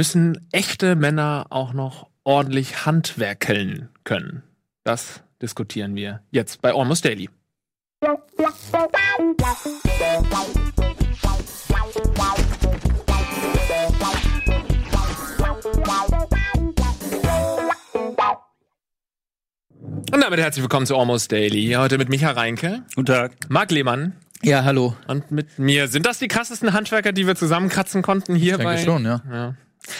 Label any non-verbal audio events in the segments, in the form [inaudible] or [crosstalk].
Müssen echte Männer auch noch ordentlich handwerkeln können? Das diskutieren wir jetzt bei Almost Daily. Und damit herzlich willkommen zu Almost Daily. Heute mit Micha Reinke, Guten Tag. Marc Lehmann Ja, hallo. und mit mir. Sind das die krassesten Handwerker, die wir zusammenkratzen konnten hier Ich denke bei? schon, ja. Ja.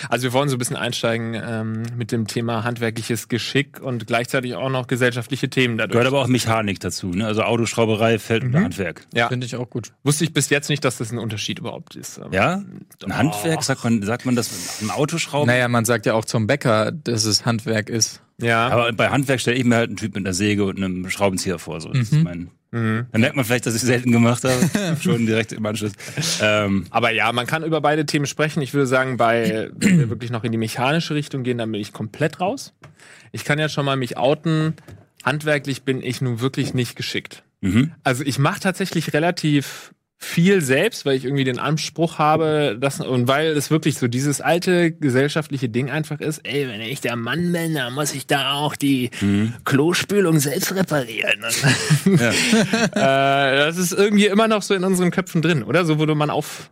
Also wir wollen so ein bisschen einsteigen ähm, mit dem Thema handwerkliches Geschick und gleichzeitig auch noch gesellschaftliche Themen dadurch. Gehört aber auch Mechanik dazu, ne? Also Autoschrauberei fällt unter Handwerk. ja, Finde ich auch gut. wusste ich bis jetzt nicht, dass das ein Unterschied überhaupt ist. Ja? Ein Handwerk, sagt man, sagt man das im Autoschrauben? Naja, man sagt ja auch zum Bäcker, dass es Handwerk ist. Ja. Aber bei Handwerk stelle ich mir halt einen Typ mit einer Säge und einem Schraubenzieher vor. So. Das ist mein, Mhm. Dann merkt man vielleicht, dass ich es selten gemacht habe. [laughs] Schon direkt im Anschluss. Ähm, Aber ja, man kann über beide Themen sprechen. Ich würde sagen, bei, wenn wir wirklich noch in die mechanische Richtung gehen, dann bin ich komplett raus. Ich kann ja schon mal mich outen. Handwerklich bin ich nun wirklich nicht geschickt. mhm. Also ich mache tatsächlich relativ viel selbst, weil ich irgendwie den Anspruch habe, dass, und weil es wirklich so dieses alte gesellschaftliche Ding einfach ist, ey, wenn ich der Mann bin, dann muss ich da auch die Klospülung selbst reparieren. [laughs] Ja. äh, das ist irgendwie immer noch so in unseren Köpfen drin, oder? So wurde man auf.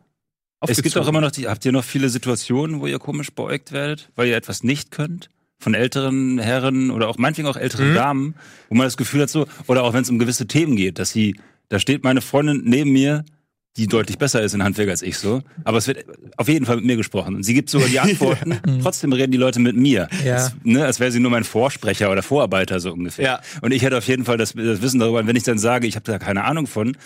Es gibt auch immer noch die, habt ihr noch viele Situationen, wo ihr komisch beäugt werdet, weil ihr etwas nicht könnt? Von älteren Herren oder auch meinetwegen auch älteren Mhm. Damen, wo man das Gefühl hat so, oder auch wenn es um gewisse Themen geht, dass sie, da steht meine Freundin neben mir, die deutlich besser ist in Handwerk als ich so, aber es wird auf jeden Fall mit mir gesprochen. Und sie gibt sogar die [laughs] Antworten, trotzdem reden die Leute mit mir. Ja. Das, ne, als wäre sie nur mein Vorsprecher oder Vorarbeiter so ungefähr. Ja. Und ich hätte auf jeden Fall das, das Wissen darüber, und wenn ich dann sage, ich habe da keine Ahnung von,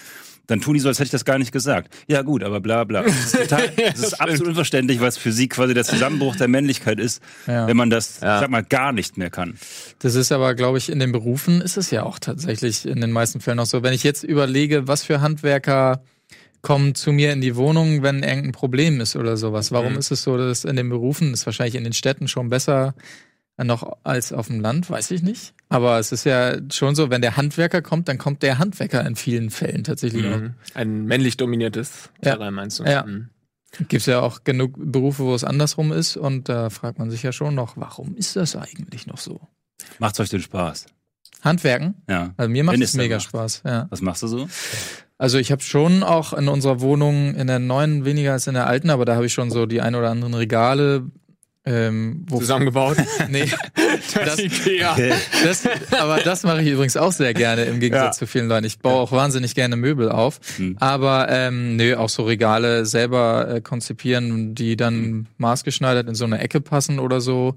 dann tun die so, als hätte ich das gar nicht gesagt. Ja gut, aber bla bla. Das ist, total, [laughs] das ist absolut unverständlich, was für sie quasi der Zusammenbruch der Männlichkeit ist, Ja. wenn man das, Ja. ich sag mal, gar nicht mehr kann. Das ist aber, glaube ich, in den Berufen ist es ja auch tatsächlich in den meisten Fällen auch so. Wenn ich jetzt überlege, was für Handwerker kommen zu mir in die Wohnung, wenn irgendein Problem ist oder sowas. Warum Mhm. ist es so, dass in den Berufen ist wahrscheinlich in den Städten schon besser noch als auf dem Land, weiß ich nicht. Aber es ist ja schon so, wenn der Handwerker kommt, dann kommt der Handwerker in vielen Fällen tatsächlich auch. Mhm. Ein männlich dominiertes Ja. Terrain, meinst du? Ja. Mhm. Gibt ja auch genug Berufe, wo es andersrum ist und da fragt man sich ja schon noch, warum ist das eigentlich noch so? Macht's euch den Spaß? Handwerken? Ja. Also mir macht es es mega macht. Spaß, ja. Was machst du so? Also ich habe schon auch in unserer Wohnung in der neuen weniger als in der alten, aber da habe ich schon so die ein oder anderen Regale. Ähm, wo Zusammengebaut. [laughs] nee, [laughs] das, Ikea. das, aber das mache ich übrigens auch sehr gerne im Gegensatz Ja. zu vielen Leuten. Ich baue auch wahnsinnig gerne Möbel auf, Hm. aber ähm, nö, auch so Regale selber äh, konzipieren, die dann maßgeschneidert in so eine Ecke passen oder so.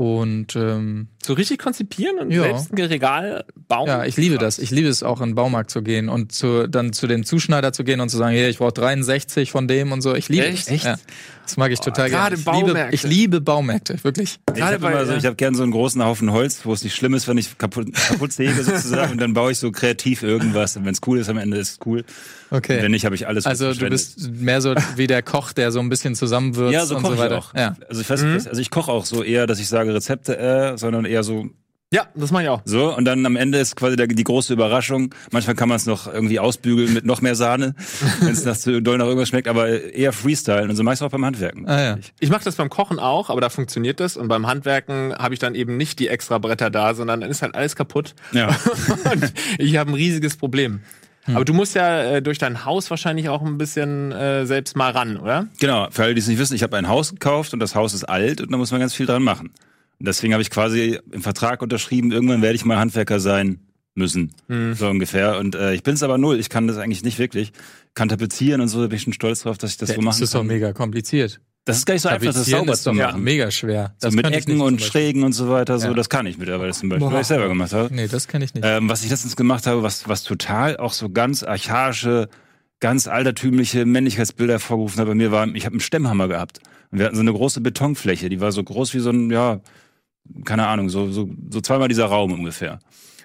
Und ähm, So richtig konzipieren und Ja. selbst ein Regal bauen? Ja, ich liebe das. Ich liebe es auch in den Baumarkt zu gehen und zu, dann zu dem Zuschneider zu gehen und zu sagen, hier, ich brauche 63 von dem und so. Ich liebe Echt? es. Ja. Das mag ich total gerade gerne. Ich liebe, Baumärkte. ich liebe Baumärkte, wirklich. Ich Gerade habe so, ich habe gern so einen großen Haufen Holz, wo es nicht schlimm ist, wenn ich kaputt, [laughs] kaputt säge sozusagen, und dann baue ich so kreativ irgendwas. Und wenn es cool ist, am Ende ist es cool. Okay. Wenn nicht, habe ich alles also du bist mehr so wie der Koch, der so ein bisschen zusammenwirft Ja, so und so ich weiter. auch. Ja. Also ich weiß, Mhm. also ich koche auch so eher, dass ich sage Rezepte, äh, sondern eher so Ja, das mache ich auch. so und dann am Ende ist quasi der, die große Überraschung. Manchmal kann man es noch irgendwie ausbügeln mit noch mehr Sahne, [laughs] wenn es nach zu doll nach irgendwas schmeckt, aber eher Freestyle und so mache ich auch beim Handwerken. Ah, ja. Ich mache das beim Kochen auch, aber da funktioniert das. Und beim Handwerken habe ich dann eben nicht die extra Bretter da, sondern dann ist halt alles kaputt. Ja. [laughs] Und ich habe ein riesiges Problem. Aber du musst ja äh, durch dein Haus wahrscheinlich auch ein bisschen äh, selbst mal ran, oder? Genau, für alle, die es nicht wissen, ich habe ein Haus gekauft und das Haus ist alt und da muss man ganz viel dran machen. Deswegen habe ich quasi im Vertrag unterschrieben, irgendwann werde ich mal Handwerker sein müssen, so ungefähr. Und äh, ich bin es aber null, ich kann das eigentlich nicht wirklich. Kann tapezieren und so, da bin ich schon stolz drauf, dass ich das so Das machen ist doch kann. mega kompliziert. Das ist gar nicht so einfach, das sauber ist zu machen. mega schwer. So Das mit könnte ich Ecken und. Schrägen und so weiter, so, Ja. das kann ich mittlerweile zum Beispiel, Boah. weil ich selber gemacht habe. Nee, das kenne ich nicht. Ähm, was ich letztens gemacht habe, was, was total auch so ganz archaische, ganz altertümliche Männlichkeitsbilder hervorgerufen hat bei mir, war, ich habe einen Stemmhammer gehabt. Und wir hatten so eine große Betonfläche, die war so groß wie so ein, ja, keine Ahnung, so, so, so zweimal dieser Raum ungefähr.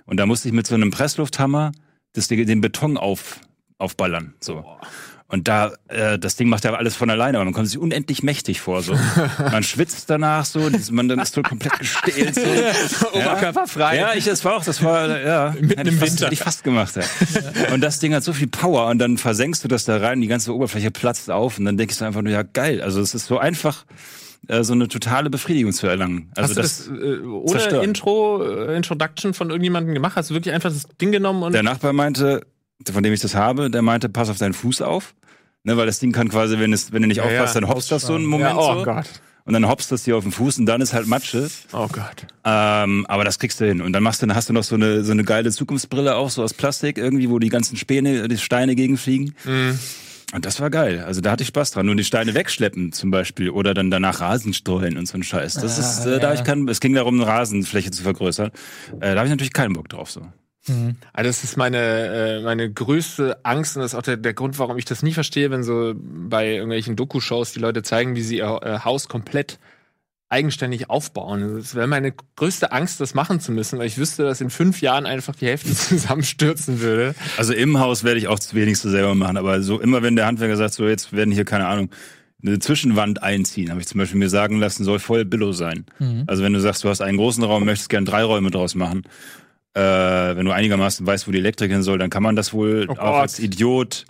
Und da musste ich mit so einem Presslufthammer das, den Beton auf, aufballern. So. Und da, äh, das Ding macht ja alles von alleine, aber man kommt sich unendlich mächtig vor. So. [laughs] Man schwitzt danach so, man dann ist so komplett gestählt. So. [laughs] Oberkörperfrei. Ja, ich, das war auch, das war, ja, [laughs] Mitten hätte im ich fast, Winter. Hätte ich fast gemacht, ja. Und das Ding hat so viel Power und dann versenkst du das da rein, die ganze Oberfläche platzt auf und dann denkst du einfach nur, ja, geil. Also es ist so einfach, äh, so eine totale Befriedigung zu erlangen. Also Hast du das, äh, ohne zerstört. Intro, äh, Introduction von irgendjemandem gemacht? Hast du wirklich einfach das Ding genommen und Der Nachbar meinte, von dem ich das habe, der meinte, pass auf deinen Fuß auf. Ne, weil das Ding kann quasi, wenn, es, wenn du nicht Ja, aufpasst, dann hopst das so einen Moment ja, oh so. Gott. Und dann hopst das dir auf den Fuß und dann ist halt Matsche. Oh Gott. Ähm, aber das kriegst du hin. Und dann machst du, dann hast du noch so eine, so eine geile Zukunftsbrille auch, so aus Plastik irgendwie, wo die ganzen Späne, die Steine gegenfliegen. Mhm. Und das war geil. Also da hatte ich Spaß dran. Nur die Steine wegschleppen zum Beispiel oder dann danach Rasen streuen und so ein Scheiß. Das ist, äh, da hab ich keinen, es ging darum, eine Rasenfläche zu vergrößern. Äh, da habe ich natürlich keinen Bock drauf so. Also das ist meine, äh, meine größte Angst und das ist auch der, der Grund, warum ich das nie verstehe, wenn so bei irgendwelchen Doku-Shows die Leute zeigen, wie sie ihr äh, Haus komplett eigenständig aufbauen. Das wäre meine größte Angst, das machen zu müssen, weil ich wüsste, dass in fünf Jahren einfach die Hälfte [laughs] zusammenstürzen würde. Also im Haus werde ich auch das wenigste selber machen, aber so immer wenn der Handwerker sagt, so jetzt werden hier, keine Ahnung, eine Zwischenwand einziehen, habe ich zum Beispiel mir sagen lassen, soll voll Billo sein. Also wenn du sagst, du hast einen großen Raum, möchtest gern drei Räume draus machen, äh, wenn du einigermaßen weißt, wo die Elektrik hin soll, dann kann man das wohl Oh auch als Idiot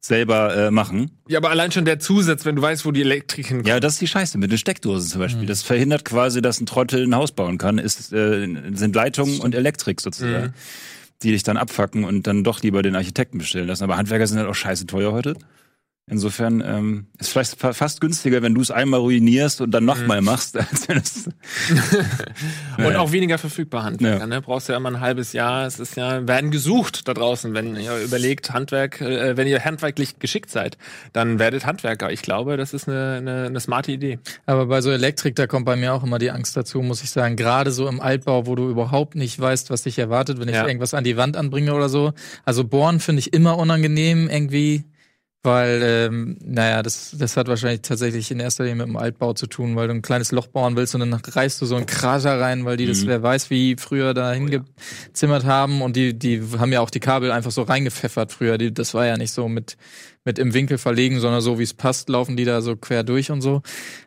selber äh, machen. Ja, aber allein schon der Zusatz, wenn du weißt, wo die Elektrik hinkommt. Ja, das ist die Scheiße mit den Steckdosen zum Beispiel. Das verhindert quasi, dass ein Trottel ein Haus bauen kann. Ist, äh, sind Leitungen und Elektrik sozusagen, die dich dann abfacken und dann doch lieber den Architekten bestellen lassen. Aber Handwerker sind halt auch scheiße teuer heute. Insofern ähm, ist vielleicht fa- fast günstiger, wenn du es einmal ruinierst und dann nochmal machst, [laughs] als wenn es [laughs] Und auch weniger verfügbar Handwerker. Ja. Ne? Brauchst ja immer ein halbes Jahr. Es ist ja, werden gesucht da draußen, wenn ihr überlegt, Handwerk, äh, wenn ihr handwerklich geschickt seid, dann werdet Handwerker. Ich glaube, das ist eine, eine, eine smarte Idee. Aber bei so Elektrik, da kommt bei mir auch immer die Angst dazu, muss ich sagen. Gerade so im Altbau, wo du überhaupt nicht weißt, was dich erwartet, wenn ich Ja. irgendwas an die Wand anbringe oder so. Also bohren finde ich immer unangenehm irgendwie, weil, ähm, naja, das, das hat wahrscheinlich tatsächlich in erster Linie mit dem Altbau zu tun, weil du ein kleines Loch bauen willst und dann reißt du so einen Krater rein, weil die das, wer weiß, wie früher da hingezimmert haben und die, die haben ja auch die Kabel einfach so reingepfeffert früher. Die, das war ja nicht so mit, mit im Winkel verlegen, sondern so wie es passt, laufen die da so quer durch und so.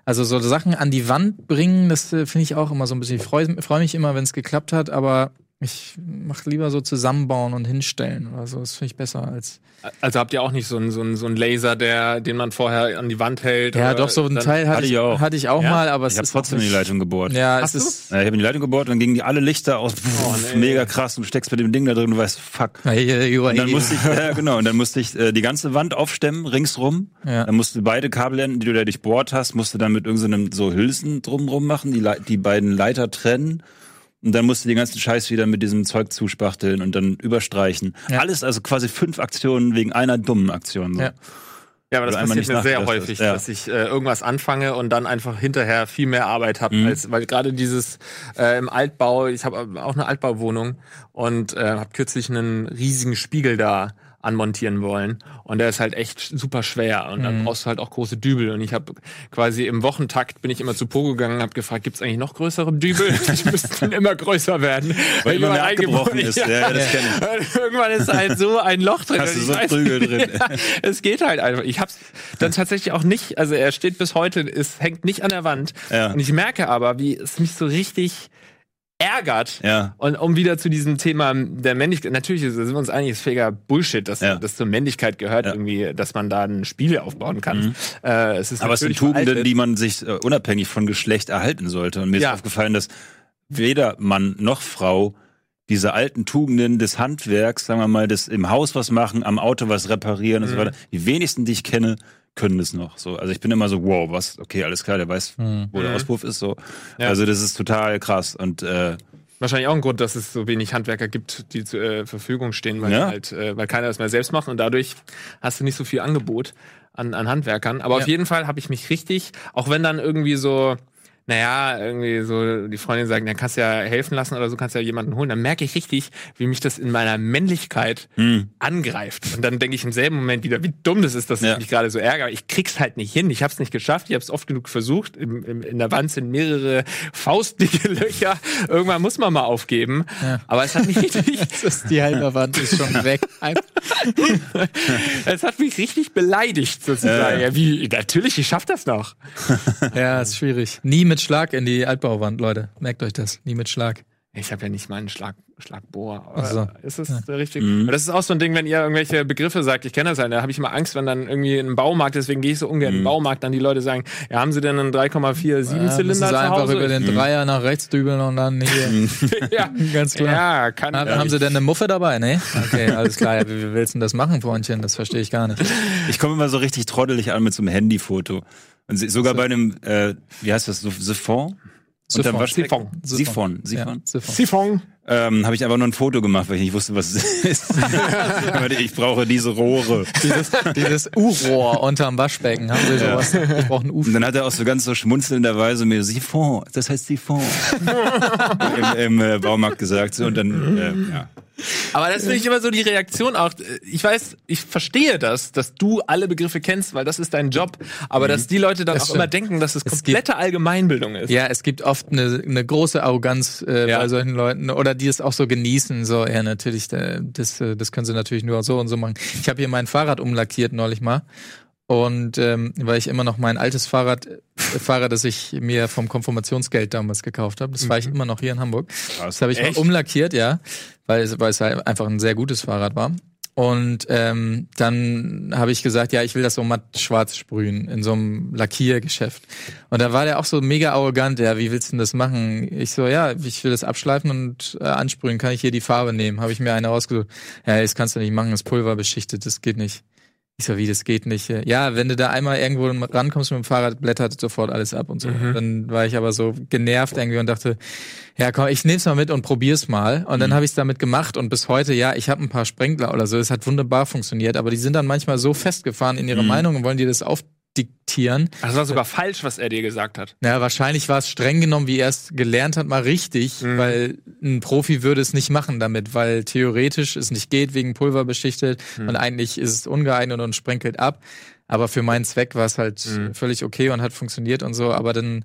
Also so Sachen an die Wand bringen, das äh, finde ich auch immer so ein bisschen. Ich freue freu mich immer, wenn es geklappt hat, aber ich mache lieber so zusammenbauen und hinstellen oder so. Das finde ich besser als. Also habt ihr auch nicht so einen, so einen, so einen Laser, der, den man vorher an die Wand hält? Ja, doch, so ein dann- Teil hatte, ich, auch. hatte ich auch Ja? mal, aber es Ich habe ist trotzdem in die Leitung gebohrt. Ja, Hast es du? ist. Ja, ich habe in die Leitung gebohrt, dann gingen die alle Lichter aus. Oh, nee. Mega krass. Und du steckst mit dem Ding da drin und du weißt, fuck. Und dann musste ich, ja, genau, und dann musste ich äh, die ganze Wand aufstemmen, ringsrum. Ja. Dann musst du beide Kabelenden, die du da durchbohrt hast, musst du dann mit irgendeinem so Hülsen drumrum machen, die, die beiden Leiter trennen. Und dann musst du den ganzen Scheiß wieder mit diesem Zeug zuspachteln und dann überstreichen. Ja. Alles also quasi fünf Aktionen wegen einer dummen Aktion. So. Ja. Ja, aber das passiert nicht mir sehr häufig, ja. dass ich äh, irgendwas anfange und dann einfach hinterher viel mehr Arbeit habe, Mhm. als weil gerade dieses äh, im Altbau, ich habe auch eine Altbauwohnung und äh, habe kürzlich einen riesigen Spiegel da anmontieren wollen und der ist halt echt super schwer und Mhm. dann brauchst du halt auch große Dübel und ich habe quasi im Wochentakt bin ich immer zu Pogo gegangen habe gefragt, gibt's eigentlich noch größere Dübel? [laughs] Die müssten immer größer werden. Weil immer mehr abgebrochen eingebaut- ist. [laughs] Ja, ja, das ich. [laughs] Irgendwann ist halt so ein Loch drin. Hast du und so Prügel drin. Ja, es geht halt einfach. Ich hab's dann tatsächlich auch nicht, also er steht bis heute, es hängt nicht an der Wand. Ja. Und ich merke aber, wie es mich so richtig ärgert. Ja. Und um wieder zu diesem Thema der Männlichkeit, natürlich sind wir uns einig, ist fähiger Bullshit, dass Ja. das zur Männlichkeit gehört, Ja. Mhm. irgendwie, dass man da ein Spiel aufbauen kann. Äh, es Aber es sind Tugenden, veraltet. die man sich äh, unabhängig von Geschlecht erhalten sollte. Und mir ist aufgefallen, dass weder Mann noch Frau diese alten Tugenden des Handwerks, sagen wir mal, des im Haus was machen, am Auto was reparieren und Mhm. so weiter, die wenigsten, die ich kenne, können das noch. So, also ich bin immer so, wow, was, okay, alles klar, der weiß, wo der Auspuff ist. So, Mhm. Ja. also das ist total krass und äh, Wahrscheinlich auch ein Grund, dass es so wenig Handwerker gibt, die zur äh, Verfügung stehen, weil Ja. halt, äh, weil keiner das mehr selbst macht und dadurch hast du nicht so viel Angebot an, an Handwerkern. Aber Ja. auf jeden Fall habe ich mich richtig, auch wenn dann irgendwie so, naja, irgendwie so die Freundin sagen, dann kannst du ja helfen lassen oder so, kannst du ja jemanden holen, dann merke ich richtig, wie mich das in meiner Männlichkeit hm, angreift. Und dann denke ich im selben Moment wieder, wie dumm das ist, dass Ja. ich mich gerade so ärgere. Ich krieg's halt nicht hin. Ich habe es nicht geschafft. Ich habe es oft genug versucht. Im, im, in der Wand sind mehrere faustdicke [laughs] Löcher. Irgendwann muss man mal aufgeben. Ja. Aber es hat mich [laughs] richtig, Das ist die halbe Wand ist schon weg. [laughs] es hat mich richtig beleidigt sozusagen. Ja. Ja, wie, natürlich, ich schaff das noch. ja, ist schwierig. Nie mit Schlag in die Altbauwand, Leute. Merkt euch das. Nie mit Schlag. Ich habe ja nicht mal einen Schlag Schlagbohr. Ach so. Ist das Ja. der richtige? Mhm. Das ist auch so ein Ding, wenn ihr irgendwelche Begriffe sagt, ich kenne das halt, da habe ich immer Angst, wenn dann irgendwie in einem Baumarkt, deswegen gehe ich so ungern in den Mhm. Baumarkt, dann die Leute sagen, ja, haben sie denn einen 3,47 Ja, Zylinder sie zu einfach Hause? über den Dreier nach rechts dübeln und dann hier. [laughs] ja. Ganz klar. ja, kann ja. Haben sie denn eine Muffe dabei? Nee? Okay, alles klar. Ja, wie, wie willst du denn das machen, Freundchen? Das verstehe ich gar nicht. Ich komme immer so richtig trottelig an mit so einem Handyfoto. Und sogar bei einem, äh, wie heißt das, so Siphon? Siphon. Waschbecken? Siphon. Siphon. Siphon. Ja, Siphon. Siphon. Ähm, habe ich einfach nur ein Foto gemacht, weil ich nicht wusste, was es [laughs] ist. [laughs] Aber ich brauche diese Rohre. Dieses, dieses U-Rohr unterm Waschbecken. Haben sie sowas? Ich brauche ein U. Und dann hat er auch so ganz so schmunzelnderweise mir Siphon, das heißt Siphon, [laughs] im, im äh, Baumarkt gesagt. So, und dann, äh, ja. Aber das finde ich immer so die Reaktion auch. Ich weiß, ich verstehe das, dass du alle Begriffe kennst, weil das ist dein Job. Aber dass die Leute dann Das auch stimmt. immer denken, dass es Es komplette Allgemeinbildung ist. Ja, es gibt oft eine, eine große Arroganz äh, Ja. bei solchen Leuten oder die es auch so genießen. So, ja, natürlich, äh, das, äh, das können sie natürlich nur so und so machen. Ich habe hier mein Fahrrad umlackiert neulich mal. Und ähm, weil ich immer noch mein altes Fahrrad äh, fahre, das ich mir vom Konfirmationsgeld damals gekauft habe. Das fahre ich immer noch hier in Hamburg. Das habe ich Echt? mal umlackiert, ja, weil es, weil es halt einfach ein sehr gutes Fahrrad war. Und ähm, dann habe ich gesagt, ja, ich will das so matt schwarz sprühen in so einem Lackiergeschäft. Und da war der auch so mega arrogant, ja, wie willst du denn das machen? Ich so, ja, ich will das abschleifen und äh, ansprühen, kann ich hier die Farbe nehmen? Habe ich mir eine rausgesucht. Ja, das kannst du nicht machen, das Pulver beschichtet, das geht nicht. Ich so, wie, das geht nicht. Ja, wenn du da einmal irgendwo rankommst mit dem Fahrrad, blättert sofort alles ab und so. Dann war ich aber so genervt irgendwie und dachte, ja komm, ich nehm's mal mit und probier's mal. Und dann habe ich's damit gemacht und bis heute, ja, ich habe ein paar Sprenkler oder so, es hat wunderbar funktioniert, aber die sind dann manchmal so festgefahren in ihrer Meinung und wollen dir das aufdiktieren. Das war sogar falsch, was er dir gesagt hat. Ja, wahrscheinlich war es streng genommen, wie er es gelernt hat, mal richtig, Mhm. weil ein Profi würde es nicht machen damit, weil theoretisch es nicht geht, wegen Pulver beschichtet Mhm. und eigentlich ist es ungeeignet und sprenkelt ab. Aber für meinen Zweck war es halt Mhm. völlig okay und hat funktioniert und so, aber dann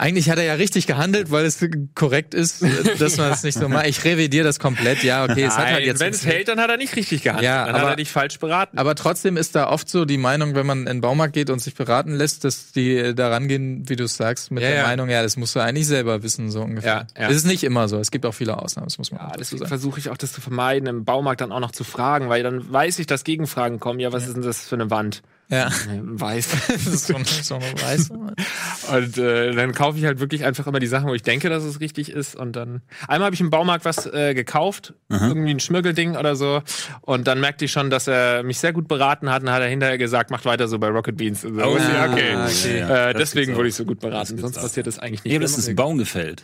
eigentlich hat er ja richtig gehandelt, weil es korrekt ist, dass man es nicht so macht. Ich revidiere das komplett. Ja, okay, es hat halt jetzt wenn es hält, dann hat er nicht richtig gehandelt. Ja, dann hat aber- er dich falsch beraten. aber trotzdem ist da oft so die Meinung, wenn man in den Baumarkt geht und sich beraten lässt, dass die äh, da rangehen, wie du es sagst, mit Ja, der ja. Meinung, ja, das musst du eigentlich selber wissen, so ungefähr. Ja, ja. Es ist nicht immer so. Es gibt auch viele Ausnahmen, das muss man Ja, deswegen versuche ich auch das zu vermeiden, im Baumarkt dann auch noch zu fragen, weil dann weiß ich, dass Gegenfragen kommen. Ja, was ist denn das für eine Wand? Ja. Weiß. [laughs] Das ist so, ein- so eine Weiß. Und äh, dann kaufe ich halt wirklich einfach immer die Sachen, wo ich denke, dass es richtig ist. Und dann einmal habe ich im Baumarkt was äh, gekauft, irgendwie ein Schmirgelding oder so. Und dann merkte ich schon, dass er mich sehr gut beraten hat. Und dann hat er hinterher gesagt, macht weiter so bei Rocket Beans. Und so. Oh, ja, okay. Okay. Ja, äh, das deswegen wurde ich so gut beraten. Sonst passiert das eigentlich Ich nicht. habe letztens einen Baum gefällt.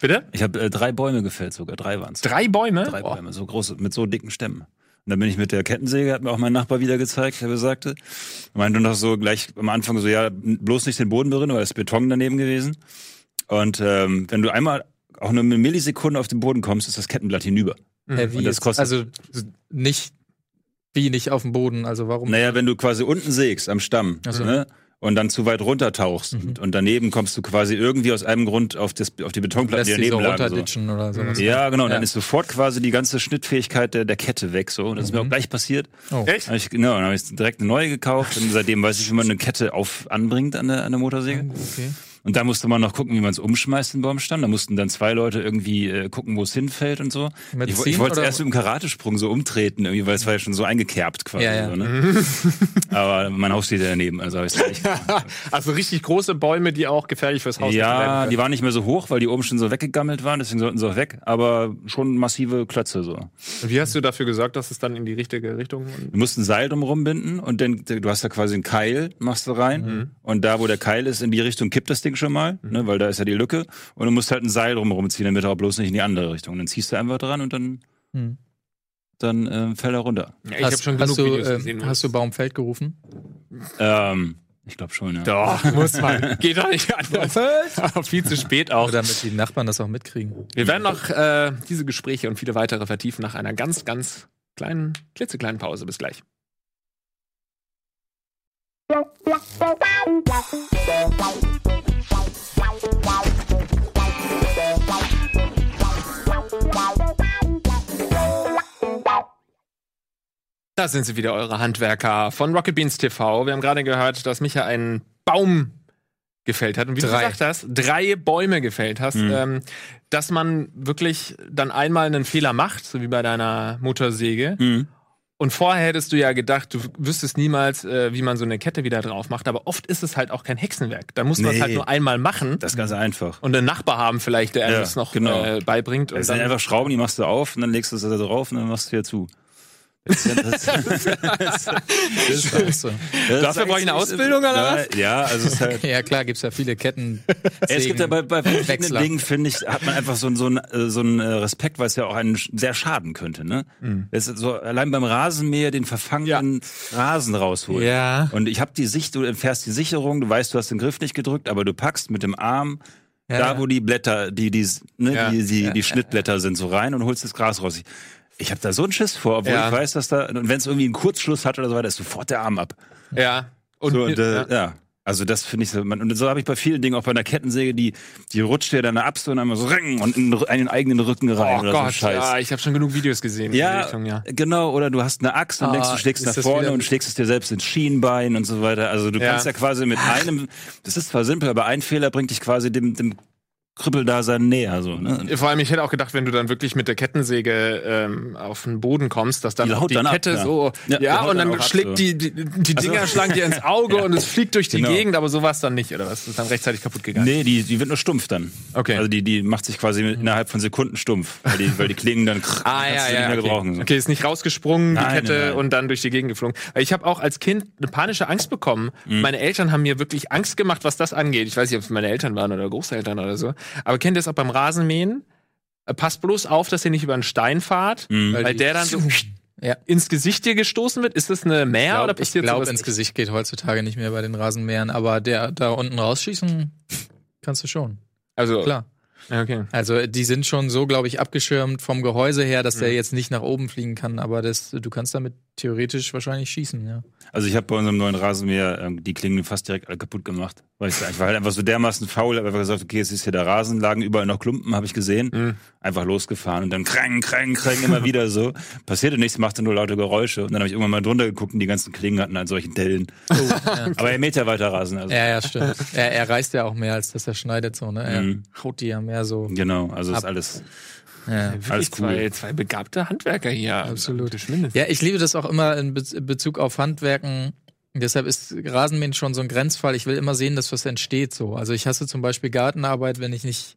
Bitte? Ich habe äh, drei Bäume gefällt sogar, drei waren's. Drei Bäume? Drei Bäume, so große, mit so dicken Stämmen. Und dann bin ich mit der Kettensäge, hat mir auch mein Nachbar wieder gezeigt, der besagte. Er meinte noch so gleich am Anfang so, ja, bloß nicht den Boden berühren, weil es Beton daneben gewesen. Und ähm, wenn du einmal auch nur eine Millisekunde auf den Boden kommst, ist das Kettenblatt hinüber. Äh, wie Und das kostet- also nicht wie nicht auf dem Boden, also warum? Naja, wenn du quasi unten sägst am Stamm so. ne, und dann zu weit runtertauchst und, und daneben kommst du quasi irgendwie aus einem Grund auf, das, auf die Betonplatte, die daneben lagen. So. oder sowas. Ja, genau. Und Ja. dann ist sofort quasi die ganze Schnittfähigkeit der, der Kette weg. So. Und das ist mir auch gleich passiert. Oh. Echt? Hab ich, genau, dann habe ich direkt eine neue gekauft und seitdem weiß ich, wie man eine Kette auf anbringt an der, an der Motorsäge. Okay. Und da musste man noch gucken, wie man es umschmeißt, den Baumstamm. Da mussten dann zwei Leute irgendwie äh, gucken, wo es hinfällt und so. Mit ich ich wollte es erst mit dem Karatesprung so umtreten, irgendwie, weil es war ja schon so eingekerbt quasi. Ja, ja. So, ne? [laughs] Aber mein Haus steht ja daneben, also habe ich es nicht. [laughs] Also richtig große Bäume, die auch gefährlich fürs Haus Ja, werden die waren nicht mehr so hoch, weil die oben schon so weggegammelt waren, deswegen sollten sie auch weg. Aber schon massive Klötze so. Wie hast du dafür gesorgt, dass es dann in die richtige Richtung Du musst ein Seil drumherum binden und dann, du hast da quasi einen Keil, machst du rein. Mhm. Und da, wo der Keil ist, in die Richtung kippt das Ding schon mal, ne, weil da ist ja die Lücke. Und du musst halt ein Seil drumherum ziehen, damit er auch bloß nicht in die andere Richtung. Dann ziehst du einfach dran und dann, Hm. dann äh, fällt er runter. Ja, ich habe hast, schon genug hast du, Videos äh, gesehen. Hast du Baumfeld gerufen? Ähm, ich glaube schon, ja. Doch, [laughs] muss man. [laughs] Geht doch nicht anders. [laughs] Aber viel zu spät auch. Oder damit die Nachbarn das auch mitkriegen? Wir werden noch äh, diese Gespräche und viele weitere vertiefen nach einer ganz, ganz kleinen, klitzekleinen Pause. Bis gleich. Da sind sie wieder, eure Handwerker von Rocket Beans TV. Wir haben gerade gehört, dass Micha einen Baum gefällt hat und wie Drei. du gesagt hast, drei Bäume gefällt hast, ähm, dass man wirklich dann einmal einen Fehler macht, so wie bei deiner Motorsäge. Mhm. Und vorher hättest du ja gedacht, du wüsstest niemals, äh, wie man so eine Kette wieder drauf macht. Aber oft ist es halt auch kein Hexenwerk. Da muss man es Nee. halt nur einmal machen Das ist ganz einfach. und einen Nachbar haben vielleicht, der einem Ja, das noch genau. äh, beibringt. Und Das sind einfach Schrauben, die machst du auf und dann legst du sie da drauf und dann machst du wieder zu. Das ist, das, das, Das ist auch so. das Dafür brauche ich eine Ausbildung, oder was? Ja, also es ist halt. [laughs] Ja, klar, gibt's ja viele Ketten. Es gibt ja bei, bei verschiedenen Wechsler. Dingen, finde ich, hat man einfach so, einen- so, einen, äh, so einen äh, Respekt, weil es ja auch einen sehr schaden könnte. Ne? Mhm. Es ist so allein beim Rasenmäher den verfangenen Rasen rausholen. Ja. Und ich habe die Sicht, du entfährst die Sicherung, du weißt, du hast den Griff nicht gedrückt, aber du packst mit dem Arm Ja, da, ja. wo die Blätter, die, die, ne, Ja. die, die, Ja, die ja, Schnittblätter sind, so rein und holst das Gras raus. Ich, ich habe da so einen Schiss vor, obwohl Ja. ich weiß, dass da, und wenn es irgendwie einen Kurzschluss hat oder so weiter, ist sofort der Arm ab. ja. Und, So, und, äh, ja. ja. Also das finde ich so, man, und so habe ich bei vielen Dingen, auch bei einer Kettensäge, die, die rutscht dir dann ab so und einmal so ring und in einen eigenen Rücken rein Oh oder so Gott, Scheiß. ja, ich habe schon genug Videos gesehen. Ja, Richtung, ja. genau, oder du hast eine Axt und Ah, denkst, du schlägst nach vorne und schlägst es dir selbst ins Schienbein und so weiter. Also du Ja. kannst ja quasi mit einem, das ist zwar simpel, aber ein Fehler bringt dich quasi dem, dem Krüppeldasein näher, so, ne? Vor allem, ich hätte auch gedacht, wenn du dann wirklich mit der Kettensäge ähm, auf den Boden kommst, dass dann Die die dann ab, Kette ja. so, Ja, ja, die und dann dann ab, schlägt so. die, die, die Dinger so. schlagen dir ins [laughs] Auge und es fliegt durch die Genau. Gegend, aber so war es dann nicht, oder was? Das ist dann rechtzeitig kaputt gegangen. Nee, die, die wird nur stumpf dann. Okay. Also die, die macht sich quasi innerhalb von Sekunden stumpf, weil die, weil die Klingen dann Ah, ja, du ja, mehr okay. gebrauchen. So. okay, ist nicht rausgesprungen, die Nein, Kette, nein, nein. und dann durch die Gegend geflogen. Ich habe auch als Kind eine panische Angst bekommen. Mhm. Meine Eltern haben mir wirklich Angst gemacht, was das angeht. Ich weiß nicht, ob es meine Eltern waren oder Großeltern oder so. Aber kennt ihr es auch beim Rasenmähen? Äh, Passt bloß auf, dass ihr nicht über einen Stein fahrt, Mhm. weil die- der dann so [laughs] Ja. ins Gesicht dir gestoßen wird. Ist das eine Mehr Ich oder glaube, passiert glaub, sowas ins? Gesicht geht heutzutage nicht mehr bei den Rasenmähern, aber der da unten rausschießen kannst du schon. Also, Klar. Okay. Also die sind schon so, glaube ich, abgeschirmt vom Gehäuse her, dass Mhm. der jetzt nicht nach oben fliegen kann, aber das, du kannst damit theoretisch wahrscheinlich schießen, ja. Also ich habe bei unserem neuen Rasenmäher ähm, die Klingen fast direkt alle kaputt gemacht. Weil ich, ich war halt einfach so dermaßen faul, habe einfach gesagt, okay, jetzt ist hier der Rasen, lagen überall noch Klumpen, habe ich gesehen. Mhm. Einfach losgefahren und dann krang, krang, krang, immer wieder so. Passierte nichts, machte nur laute Geräusche. Und dann habe ich irgendwann mal drunter geguckt und die ganzen Klingen hatten an solchen Dellen. [laughs] Aber er mäht ja weiter Rasen. Also. Ja, ja, stimmt. er, er reißt ja auch mehr, als dass er schneidet, so, ne? Er Mhm. haut die ja mehr so. Genau, also ist Ab- alles. Ja. Alles cool. zwei, zwei begabte Handwerker hier. Absolut. Ja, ich liebe das auch immer in Be Bezug auf Handwerken. Deshalb ist Rasenmähen schon so ein Grenzfall. Ich will immer sehen, dass was entsteht so. Also ich hasse zum Beispiel Gartenarbeit, wenn ich nicht,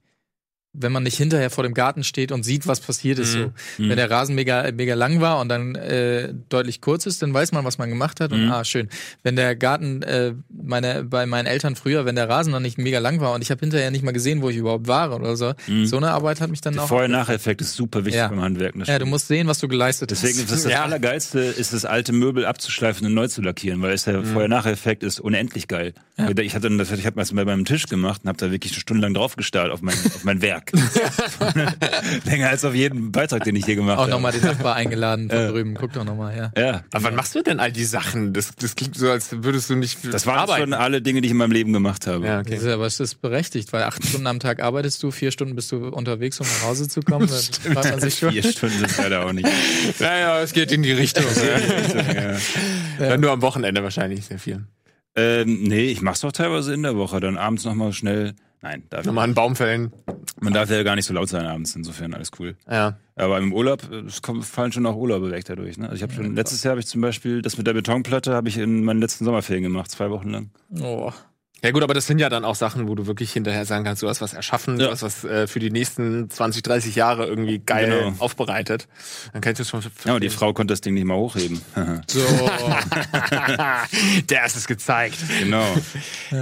wenn man nicht hinterher vor dem Garten steht und sieht, was passiert ist. Mhm. So. Wenn der Rasen mega, mega lang war und dann äh, deutlich kurz ist, dann weiß man, was man gemacht hat und Mhm. ah, schön. Wenn der Garten, äh, meine, bei meinen Eltern früher, wenn der Rasen noch nicht mega lang war und ich habe hinterher nicht mal gesehen, wo ich überhaupt war oder so, Mhm. so eine Arbeit hat mich dann Der auch. Vorher-Nachher-Effekt ist super wichtig Ja. beim Handwerken. das ja, du musst sehen, was du geleistet hast. Deswegen ist das, [laughs] Ja. Allergeilste, ist das alte Möbel abzuschleifen und neu zu lackieren, weil es Mhm. der Vorher-Nachher-Effekt ist unendlich geil. Ich hatte das, ich habe das bei meinem Tisch gemacht und habe da wirklich eine Stunde lang drauf gestarrt auf mein, auf mein Werk. [laughs] Länger als auf jeden Beitrag, den ich hier gemacht auch habe. nochmal den Nachbar eingeladen von drüben. Guck doch nochmal her. Ja. Aber wann machst du denn all die Sachen? Das, das klingt so, als würdest du nicht Das waren arbeiten. schon alle Dinge, die ich in meinem Leben gemacht habe. Ja, Das okay. ist aber es ist berechtigt, weil acht Stunden am Tag arbeitest du, vier Stunden bist du unterwegs, um nach Hause zu kommen. [laughs] Dann fragt man sich schon. Vier Stunden sind leider auch nicht. [laughs] Naja, es geht in die Richtung. ja. Dann nur am Wochenende wahrscheinlich sehr viel. ähm, nee, ich mach's doch teilweise in der Woche, dann abends nochmal schnell. Nein, darf, Nochmal einen Baum fällen. Man darf ja gar nicht so laut sein abends, insofern alles cool. Ja. Aber im Urlaub, es kommen, fallen schon auch Urlaube weg dadurch. Ne? Also ich habe schon letztes Jahr habe ich zum Beispiel das mit der Betonplatte habe ich in meinen letzten Sommerferien gemacht, zwei Wochen lang. Oh. Ja gut, aber das sind ja dann auch Sachen, wo du wirklich hinterher sagen kannst, du hast was erschaffen, Ja. du hast was äh, für die nächsten 20, 30 Jahre irgendwie geil Genau. aufbereitet. Dann kannst du es schon Ja, und die Frau konnte das Ding nicht mal hochheben. [laughs] So. [laughs] Der ist es gezeigt. genau. [laughs]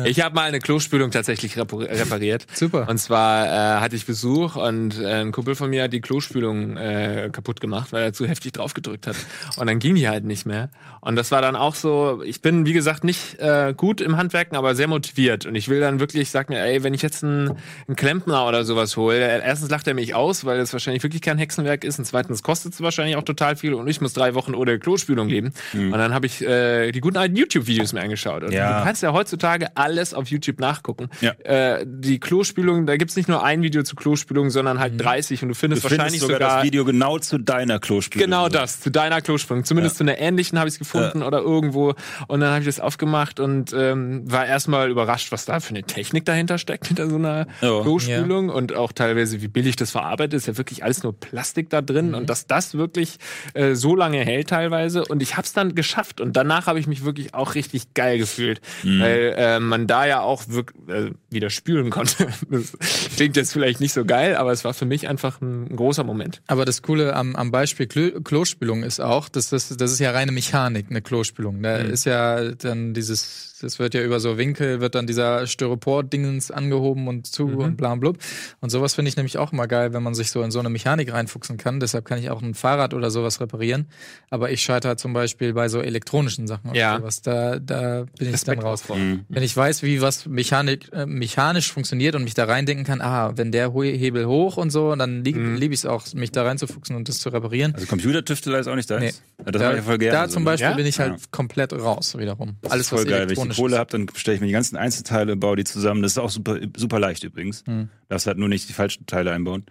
Ich habe mal eine Klospülung tatsächlich repariert. Super. Und zwar äh, hatte ich Besuch und äh, ein Kumpel von mir hat die Klospülung äh, kaputt gemacht, weil er zu heftig drauf gedrückt hat. Und dann ging die halt nicht mehr. Und das war dann auch so, ich bin, wie gesagt, nicht äh, gut im Handwerken, aber sehr motiviert. Und ich will dann wirklich, sag mir, ey, wenn ich jetzt einen, einen Klempner oder sowas hole, äh, erstens lacht er mich aus, weil es wahrscheinlich wirklich kein Hexenwerk ist. Und zweitens kostet es wahrscheinlich auch total viel. Und ich muss drei Wochen ohne Klospülung leben. Und dann habe ich äh, die guten alten YouTube-Videos mir angeschaut. Und Ja. du kannst ja heutzutage alles auf YouTube nachgucken. Ja. Äh, die Klospülung, da gibt's nicht nur ein Video zu Klospülung, sondern halt 30 und du Du findest findest wahrscheinlich sogar, sogar, das Video genau zu deiner Klospülung. genau das, zu deiner Klospülung. Zumindest zu einer ähnlichen habe ich es gefunden oder irgendwo. Und dann habe ich das aufgemacht und ähm, war erstmal überrascht, was da für eine Technik dahinter steckt, hinter so einer Ja. Klospülung und auch teilweise, wie billig das verarbeitet ist. Ja wirklich alles nur Plastik da drin und dass das wirklich äh, so lange hält teilweise. Und ich habe es dann geschafft und danach habe ich mich wirklich auch richtig geil gefühlt, weil äh, man da ja auch wirklich äh, wieder spülen konnte. [laughs] Das klingt jetzt vielleicht nicht so geil, aber es war für mich einfach ein, großer Moment. Aber das Coole am, am Beispiel Klo Klospülung ist auch, dass das, das ist ja reine Mechanik, eine Klospülung. Da ist ja dann dieses, das wird ja über so Winkel, wird dann dieser Styropor-Dingens angehoben und zu und bla und blub. Und sowas finde ich nämlich auch immer geil, wenn man sich so in so eine Mechanik reinfuchsen kann. Deshalb kann ich auch ein Fahrrad oder sowas reparieren. Aber ich scheitere zum Beispiel bei so elektronischen Sachen oder Ja. sowas. Da, da bin ich Respekt dann raus. davor. Wenn ich weiß, wie was Mechanik, äh, mechanisch funktioniert und mich da reindenken kann, ah, wenn der Hebel hoch und so, dann lieb, Mhm. liebe ich es auch, mich da reinzufuchsen und das zu reparieren. Also Computertüfteler ist auch nicht da. Nee. Das da, mache ich voll gerne. da zum? Beispiel Ja? bin ich halt Ja. komplett raus wiederum. Das Alles was geil. Wenn ich die elektronisch Kohle habe, dann bestelle ich mir die ganzen Einzelteile, baue die zusammen. Das ist auch super, super leicht übrigens. Hm. Darfst halt nur nicht die falschen Teile einbauen.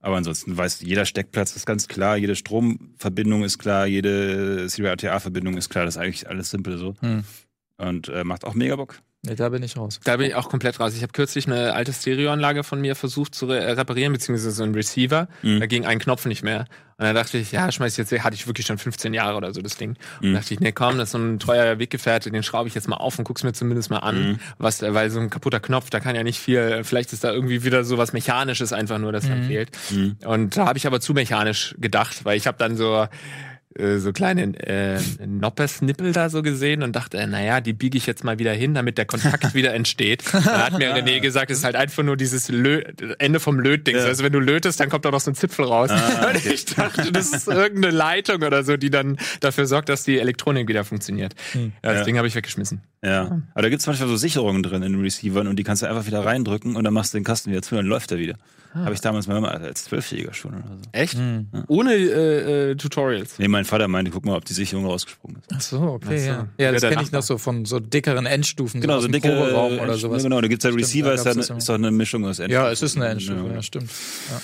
Aber ansonsten weißt du, jeder Steckplatz ist ganz klar, jede Stromverbindung ist klar, jede Serial-ATA-Verbindung ist klar. Das ist eigentlich alles simpel so. Hm. Und äh, macht auch mega Bock. Nee, da bin ich raus. Da bin ich auch komplett raus. Ich habe kürzlich eine alte Stereoanlage von mir versucht zu re äh, reparieren, beziehungsweise so einen Receiver. Mhm. Da ging ein Knopf nicht mehr. Und dann dachte ich, ja, schmeiß ich jetzt, hatte ich wirklich schon 15 Jahre oder so das Ding. Und Mhm. dachte ich, nee, komm, das ist so ein treuer Weggefährte, den schraube ich jetzt mal auf und guck's mir zumindest mal an. Mhm. Was, weil so ein kaputter Knopf, da kann ja nicht viel, vielleicht ist da irgendwie wieder so was Mechanisches einfach nur, das dann Mhm. fehlt. Mhm. Und da habe ich aber zu mechanisch gedacht, weil ich habe dann so äh, so kleine äh, Noppers-Nippel da so gesehen und dachte, äh, naja, die biege ich jetzt mal wieder hin, damit der Kontakt wieder entsteht. [laughs] Dann hat mir René gesagt, es ist halt einfach nur dieses Lö Ende vom Lötding. Ja. Also wenn du lötest, dann kommt da noch so ein Zipfel raus. Ah, [laughs] und ich dachte, das ist irgendeine Leitung oder so, die dann dafür sorgt, dass die Elektronik wieder funktioniert. Ja, das Ja. Ding habe ich weggeschmissen. Ja. Aber da gibt es manchmal so Sicherungen drin in den Receivern und die kannst du einfach wieder reindrücken und dann machst du den Kasten wieder zu und dann läuft er wieder. Habe ich damals mal als Zwölfjähriger schon oder so. Echt? Ohne äh, äh, Tutorials. Nee, mein Vater meinte, guck mal, ob die Sicherung rausgesprungen ist. Ach so, okay, Ach so. ja. Ja, das kenne ich noch so von so dickeren Endstufen, Genau, so dem dicke Proberaum oder Endstufen, sowas. Ja, genau, da gibt's ja Stimmt, Receiver, da ist, ja, immer. ist doch eine Mischung aus Ja, es ist eine Endstufe, Ja. ja, stimmt. Ja.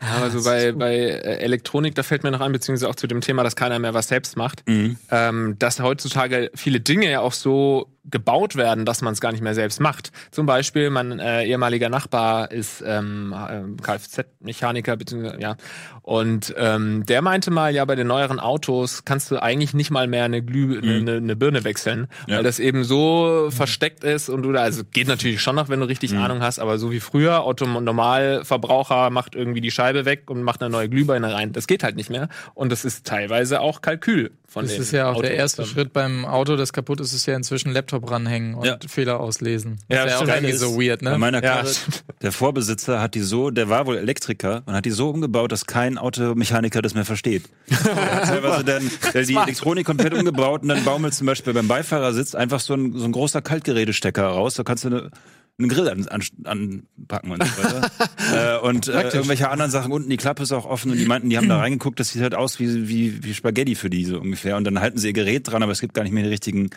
Ja, also bei, bei äh, Elektronik, da fällt mir noch ein, beziehungsweise auch zu dem Thema, dass keiner mehr was selbst macht, Mhm. ähm, dass heutzutage viele Dinge ja auch so gebaut werden, dass man es gar nicht mehr selbst macht. Zum Beispiel, mein äh, ehemaliger Nachbar ist ähm, äh, Kfz-Mechaniker, ja. Und ähm, der meinte mal, ja, bei den neueren Autos kannst du eigentlich nicht mal mehr eine Glüh, eine, eine, eine Birne wechseln, Ja. weil das eben so versteckt ist und du da, also geht natürlich schon noch, wenn du richtig Ahnung hast, aber so wie früher, Auto Normalverbraucher macht irgendwie die Scheibe weg und macht eine neue Glühbirne rein. Das geht halt nicht mehr. Und das ist teilweise auch Kalkül von Das ist ja auch der Autos erste dann. Schritt beim Auto, das kaputt ist, ist ja inzwischen Laptop ranhängen und Ja. Fehler auslesen. Ja, das ist ja auch irgendwie so weird, Bei ne? meiner Ja, Karre, stimmt. der Vorbesitzer hat die so, der war wohl Elektriker und hat die so umgebaut, dass kein Automechaniker das mehr versteht. [laughs] Er hat teilweise dann der die Elektronik komplett umgebaut und dann baumelt zum Beispiel beim Beifahrersitz einfach so ein, so ein großer Kaltgerätestecker raus. Da kannst du eine, einen Grill an, an, anpacken und so weiter. [laughs] äh, und äh, irgendwelche anderen Sachen unten, die Klappe ist auch offen und die meinten, die haben da reingeguckt, das sieht halt aus wie, wie, wie Spaghetti für die so ungefähr. Und dann halten sie ihr Gerät dran, aber es gibt gar nicht mehr die richtigen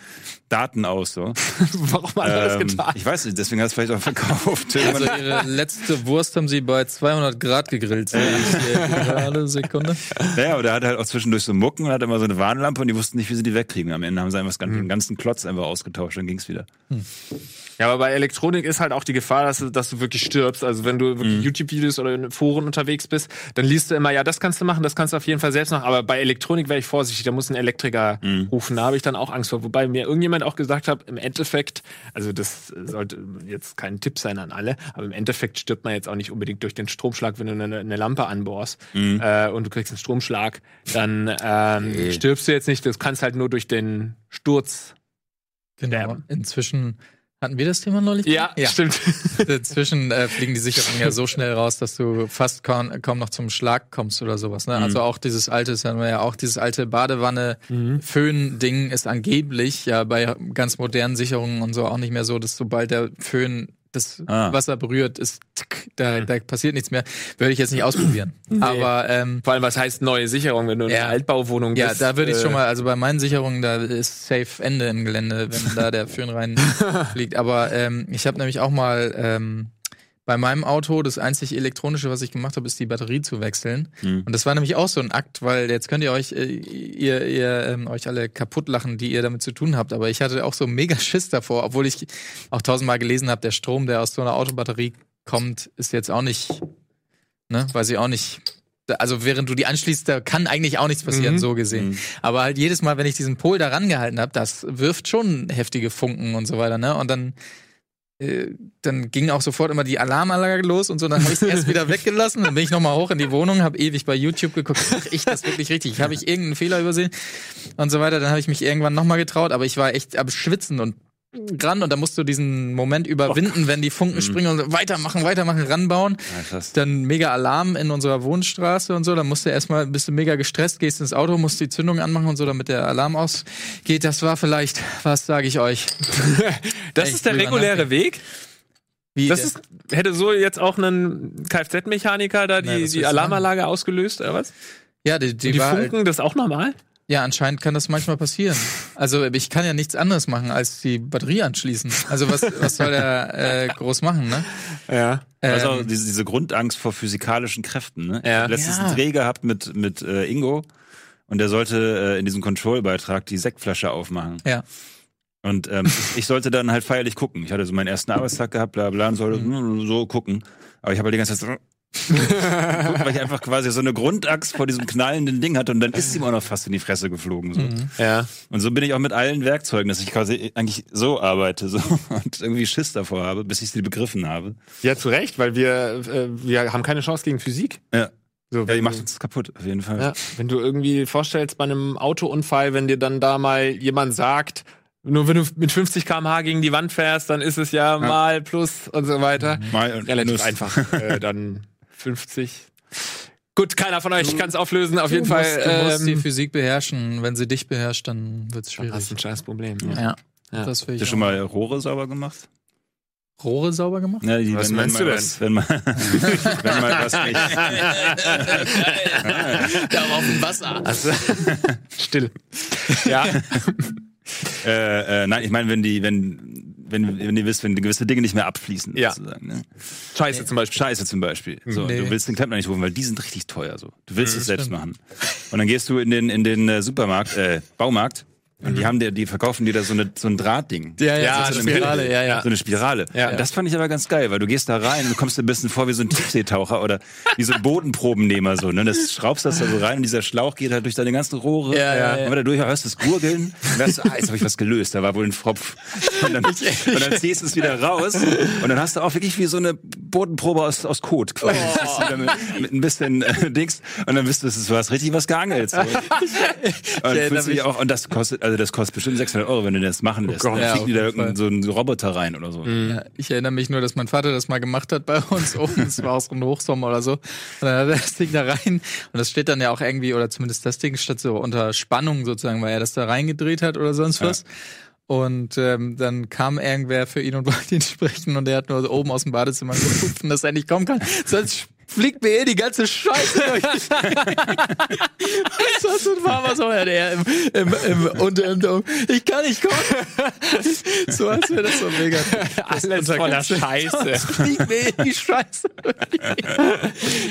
Daten aus. So. [laughs] Warum hat er das Ähm, getan? ich weiß nicht, deswegen hat es vielleicht auch verkauft. [laughs] Also ihre letzte Wurst haben sie bei 200 Grad gegrillt. sehe ich hier gerade Sekunde. Naja, aber der hat halt auch zwischendurch so Mucken und hat immer so eine Warnlampe und die wussten nicht, wie sie die wegkriegen. Am Ende haben sie einfach ganze- den ganzen Klotz einfach ausgetauscht, dann ging's wieder. Ja, aber bei Elektronik ist halt auch die Gefahr, dass du, dass du wirklich stirbst. Also wenn du wirklich YouTube-Videos oder in Foren unterwegs bist, dann liest du immer, ja, das kannst du machen, das kannst du auf jeden Fall selbst machen. Aber bei Elektronik wäre ich vorsichtig, da muss ein Elektriker rufen. Da habe ich dann auch Angst vor. Wobei mir irgendjemand auch gesagt hat, im Endeffekt, also das sollte jetzt kein Tipp sein an alle, aber im Endeffekt stirbt man jetzt auch nicht unbedingt durch den Stromschlag, wenn du eine, eine Lampe anbohrst äh, und du kriegst einen Stromschlag, dann ähm, stirbst du jetzt nicht. Das kannst halt nur durch den Sturz. Genau. Sterben. Inzwischen hatten wir das Thema neulich? Ja, stimmt. [laughs] Inzwischen äh, fliegen die Sicherungen ja so schnell raus, dass du fast kaum, kaum noch zum Schlag kommst oder sowas. Ne? Also auch dieses alte, das haben wir ja auch dieses alte Badewanne-Föhn-Ding ist angeblich ja bei ganz modernen Sicherungen und so auch nicht mehr so, dass sobald der Föhn das Ah. Wasser berührt, ist tick, da, da passiert nichts mehr. Würde ich jetzt nicht ausprobieren. Aber ähm, Vor allem, was heißt neue Sicherung, wenn du in Ja. einer Altbauwohnung ja, bist? da würde ich äh, schon mal, also bei meinen Sicherungen, da ist safe Ende im Gelände, wenn da der Föhn reinfliegt. [laughs] Aber ähm, ich habe nämlich auch mal ähm, bei meinem Auto das einzig elektronische, was ich gemacht habe, ist die Batterie zu wechseln. Mhm. Und das war nämlich auch so ein Akt, weil jetzt könnt ihr euch, äh, ihr, ihr ähm, euch alle kaputt lachen, die ihr damit zu tun habt. Aber ich hatte auch so mega Schiss davor, obwohl ich auch tausendmal gelesen habe, der Strom, der aus so einer Autobatterie kommt, ist jetzt auch nicht, ne, weiß ich auch nicht. Also während du die anschließt, da kann eigentlich auch nichts passieren, Mhm. so gesehen. Mhm. Aber halt jedes Mal, wenn ich diesen Pol da rangehalten habe, das wirft schon heftige Funken und so weiter, ne? Und dann, dann ging auch sofort immer die Alarmanlage los und so. Dann habe ich es erst wieder [laughs] weggelassen. Dann bin ich nochmal hoch in die Wohnung, habe ewig bei YouTube geguckt, mach ich das wirklich richtig? Habe ich irgendeinen Fehler übersehen und so weiter? Dann habe ich mich irgendwann nochmal getraut, aber ich war echt am Schwitzen und ran und dann musst du diesen Moment überwinden, wenn die Funken springen und so weitermachen, weitermachen, ranbauen Ja, dann mega Alarm in unserer Wohnstraße und so. Dann musst du erstmal, bist du mega gestresst, gehst ins Auto, musst die Zündung anmachen und so, damit der Alarm ausgeht. Das war vielleicht, was sage ich euch? [laughs] Das ist der reguläre Weg. Wie Das ist, hätte so jetzt auch ein Kfz-Mechaniker da die, Nein, die Alarmanlage ausgelöst, oder was? ja, die, die, Die, Funken, das ist auch normal? Ja, anscheinend kann das manchmal passieren. Also ich kann ja nichts anderes machen, als die Batterie anschließen. Also was, was soll der äh, groß machen, ne? Ja. Also Ähm, diese, diese Grundangst vor physikalischen Kräften. Ne? Ja. Ich hab letztens Ja. einen Dreh gehabt mit, mit äh, Ingo und der sollte äh, in diesem Control-Beitrag die Sektflasche aufmachen. Ja. Und ähm, ich sollte dann halt feierlich gucken. Ich hatte so meinen ersten Arbeitstag gehabt, bla bla, und sollte Mhm. so gucken. Aber ich habe halt die ganze Zeit geguckt, weil ich einfach quasi so eine Grundangst vor diesem knallenden Ding hatte und dann ist ihm auch noch fast in die Fresse geflogen. So. Mhm. Ja. Und so bin ich auch mit allen Werkzeugen, dass ich quasi eigentlich so arbeite so, [laughs] und irgendwie Schiss davor habe, bis ich sie begriffen habe. Ja, zu Recht, weil wir, äh, wir haben keine Chance gegen Physik. Ja. So, Ja, die macht uns kaputt, auf jeden Fall. Ja, wenn du irgendwie vorstellst bei einem Autounfall, wenn dir dann da mal jemand sagt, nur wenn du mit 50 km/h gegen die Wand fährst, dann ist es ja, mal plus und so weiter. Mal und Relativ Nuss. einfach. äh, dann [laughs] 50. Gut, keiner von euch kann es auflösen. Auf jeden du Fall. musst, du musst die ähm, Physik beherrschen. Wenn sie dich beherrscht, dann wird's dann schwierig. hast du ein scheiß Problem. Ja, Ja. das will Hast du schon mal Rohre sauber gemacht? Rohre sauber gemacht? Ja, die, Was wenn, meinst wenn du Was, wenn, mal, [laughs] wenn mal was nicht. [laughs] [laughs] da auf dem Wasser. Also, still. Ja. Äh, äh, nein, ich meine, wenn die, wenn, wenn, wenn ihr wisst, wenn gewisse Dinge nicht mehr abfließen, Ja. sozusagen. Ne? Scheiße zum Beispiel. Scheiße zum Beispiel. So, Nee. Du willst den Klempner nicht holen, weil die sind richtig teuer. So. Du willst es selbst machen. Und dann gehst du in den, in den äh, Supermarkt, äh, Baumarkt, und die haben dir, die verkaufen dir da so, eine, so ein Drahtding. Ja, ja, Ja, so das eine Spirale, Bild. ja, ja. So eine Spirale. Ja. Und das fand ich aber ganz geil, weil du gehst da rein und kommst dir ein bisschen vor wie so ein Tiefseetaucher oder wie so ein Bodenprobennehmer so. Ne? Das schraubst das da so rein und dieser Schlauch geht halt durch deine ganzen Rohre. Ja, ja, ja. Und wenn du durch hörst es gurgeln, dann hörst du, ah, jetzt habe ich was gelöst, da war wohl ein Fropf. Und dann, und dann ziehst du es wieder raus und dann hast du auch wirklich wie so eine Bodenprobe aus, aus Kot. quasi. Oh. Das mit, mit ein bisschen äh, Dings und dann bist du, du hast richtig was geangelt. So. [laughs] Und, erinnere fühlst dich auch, und das kostet, also das kostet bestimmt 600 Euro, wenn du das machen lässt. Gott. dann Ja, fliegt die da auf jeden irgendein so ein Roboter rein oder so. Ja, ich erinnere mich nur, dass mein Vater das mal gemacht hat bei [laughs] uns oben. Es war auch so ein Hochsommer oder so. Und dann hat er das Ding da rein. Und das steht dann ja auch irgendwie, oder zumindest das Ding steht so unter Spannung sozusagen, weil er das da reingedreht hat oder sonst was. Und ähm, dann kam irgendwer für ihn und [laughs] wollte ihn sprechen und er hat nur oben aus dem Badezimmer gerufen, dass er nicht kommen kann. Sonst fliegt mir eh die ganze Scheiße durch. [laughs] Sonst war aber so, ja, der im, im, im Unterhemd um. Ich kann nicht kommen. [laughs] so als wäre das so mega. Alles voller Scheiße. Fliegt mir eh die Scheiße.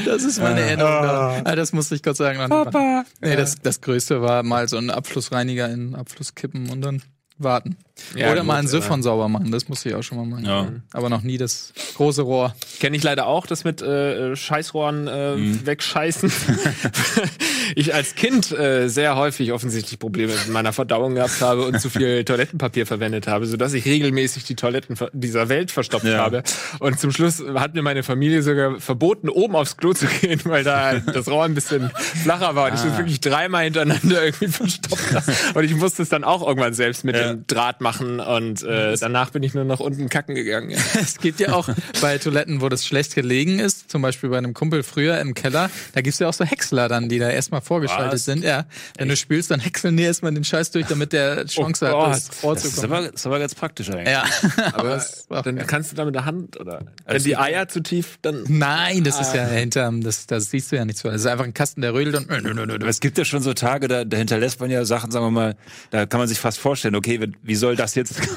das ist meine Erinnerung. daran. Ah, das musste ich Gott sagen. Papa. Nee, das, das Größte war mal so ein Abflussreiniger in Abfluss kippen und dann warten. Ja, Oder mal gut, einen Siphon sauber machen, das musste ich auch schon mal machen. Ja. Aber noch nie das große Rohr. Kenne ich leider auch, das mit äh, Scheißrohren äh, wegscheißen. [laughs] ich als Kind äh, sehr häufig offensichtlich Probleme mit meiner Verdauung gehabt habe und zu viel Toilettenpapier verwendet habe, sodass ich regelmäßig die Toiletten dieser Welt verstopft Ja. habe. Und zum Schluss hat mir meine Familie sogar verboten, oben aufs Klo zu gehen, weil da das Rohr ein bisschen flacher war. Und ich das wirklich dreimal hintereinander irgendwie verstopft habe. Und ich musste es dann auch irgendwann selbst mit Ja. dem Draht machen. Und äh, danach bin ich nur nach unten kacken gegangen. Ja. [laughs] Es gibt ja auch bei Toiletten, wo das schlecht gelegen ist, zum Beispiel bei einem Kumpel früher im Keller, da gibt's ja auch so Häcksler dann, die da erstmal vorgeschaltet Was? sind. Ja, wenn du spülst, dann häckseln die erstmal den Scheiß durch, damit der [laughs] Chance Oh hat, das. Rohr Das ist aber, das ist aber ganz praktisch eigentlich. Ja, [laughs] Aber dann kannst du da mit der Hand oder wenn die es- Eier zu tief, dann Nein, das ist ja hinterm, das, das siehst du ja nicht so. Das ist einfach ein Kasten, der rödelt und Aber es gibt ja schon so Tage, da, da hinterlässt man ja Sachen, sagen wir mal, da kann man sich fast vorstellen, okay, wie- wie soll das jetzt [laughs]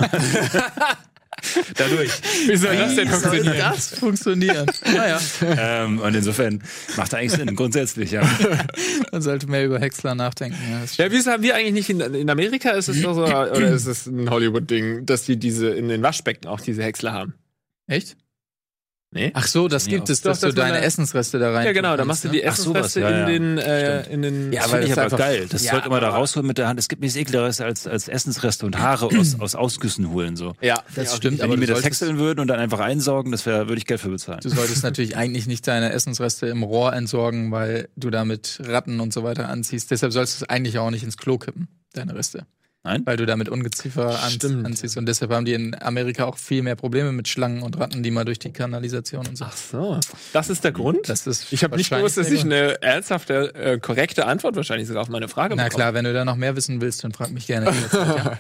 dadurch. Wie soll das denn Wie soll funktionieren? das funktionieren? naja, ähm, und insofern macht eigentlich Sinn, grundsätzlich, ja. [laughs] man sollte mehr über Häcksler nachdenken. Ja, Ja, wieso haben wir eigentlich nicht in, in Amerika ist es doch so, oder ist es ein Hollywood-Ding, dass die diese in den Waschbecken auch diese Häcksler haben? Echt? Nee? Ach so, das gibt es, doch, dass du deine Essensreste da rein. Ja, genau, da machst du die Ach, sowas, Essensreste ja, ja. in den, äh, in den. Ja, Das aber ist ich aber einfach- geil. Das Ja, sollte man da rausholen mit der Hand. Es gibt nichts ekligeres als, als Essensreste und Haare aus, [clears throat] aus Ausgüssen holen, so. Ja, Das ja, stimmt, Wenn aber die mir das häckseln würden und dann einfach einsaugen, das wäre, würde ich Geld für bezahlen. Du solltest natürlich eigentlich nicht deine Essensreste im Rohr entsorgen, weil du damit Ratten und so weiter anziehst. Deshalb sollst du es eigentlich auch nicht ins Klo kippen, deine Reste. Nein? Weil du damit Ungeziefer an Stimmt. anziehst. Und deshalb haben die in Amerika auch viel mehr Probleme mit Schlangen und Ratten, die mal durch die Kanalisation und so. Ach so, das ist der Grund? Das ist ich habe nicht gewusst, dass ich eine ernsthafte, äh, korrekte Antwort wahrscheinlich sogar auf meine Frage Na bekomme. klar, wenn du da noch mehr wissen willst, dann frag mich gerne. [laughs] jederzeit, ja.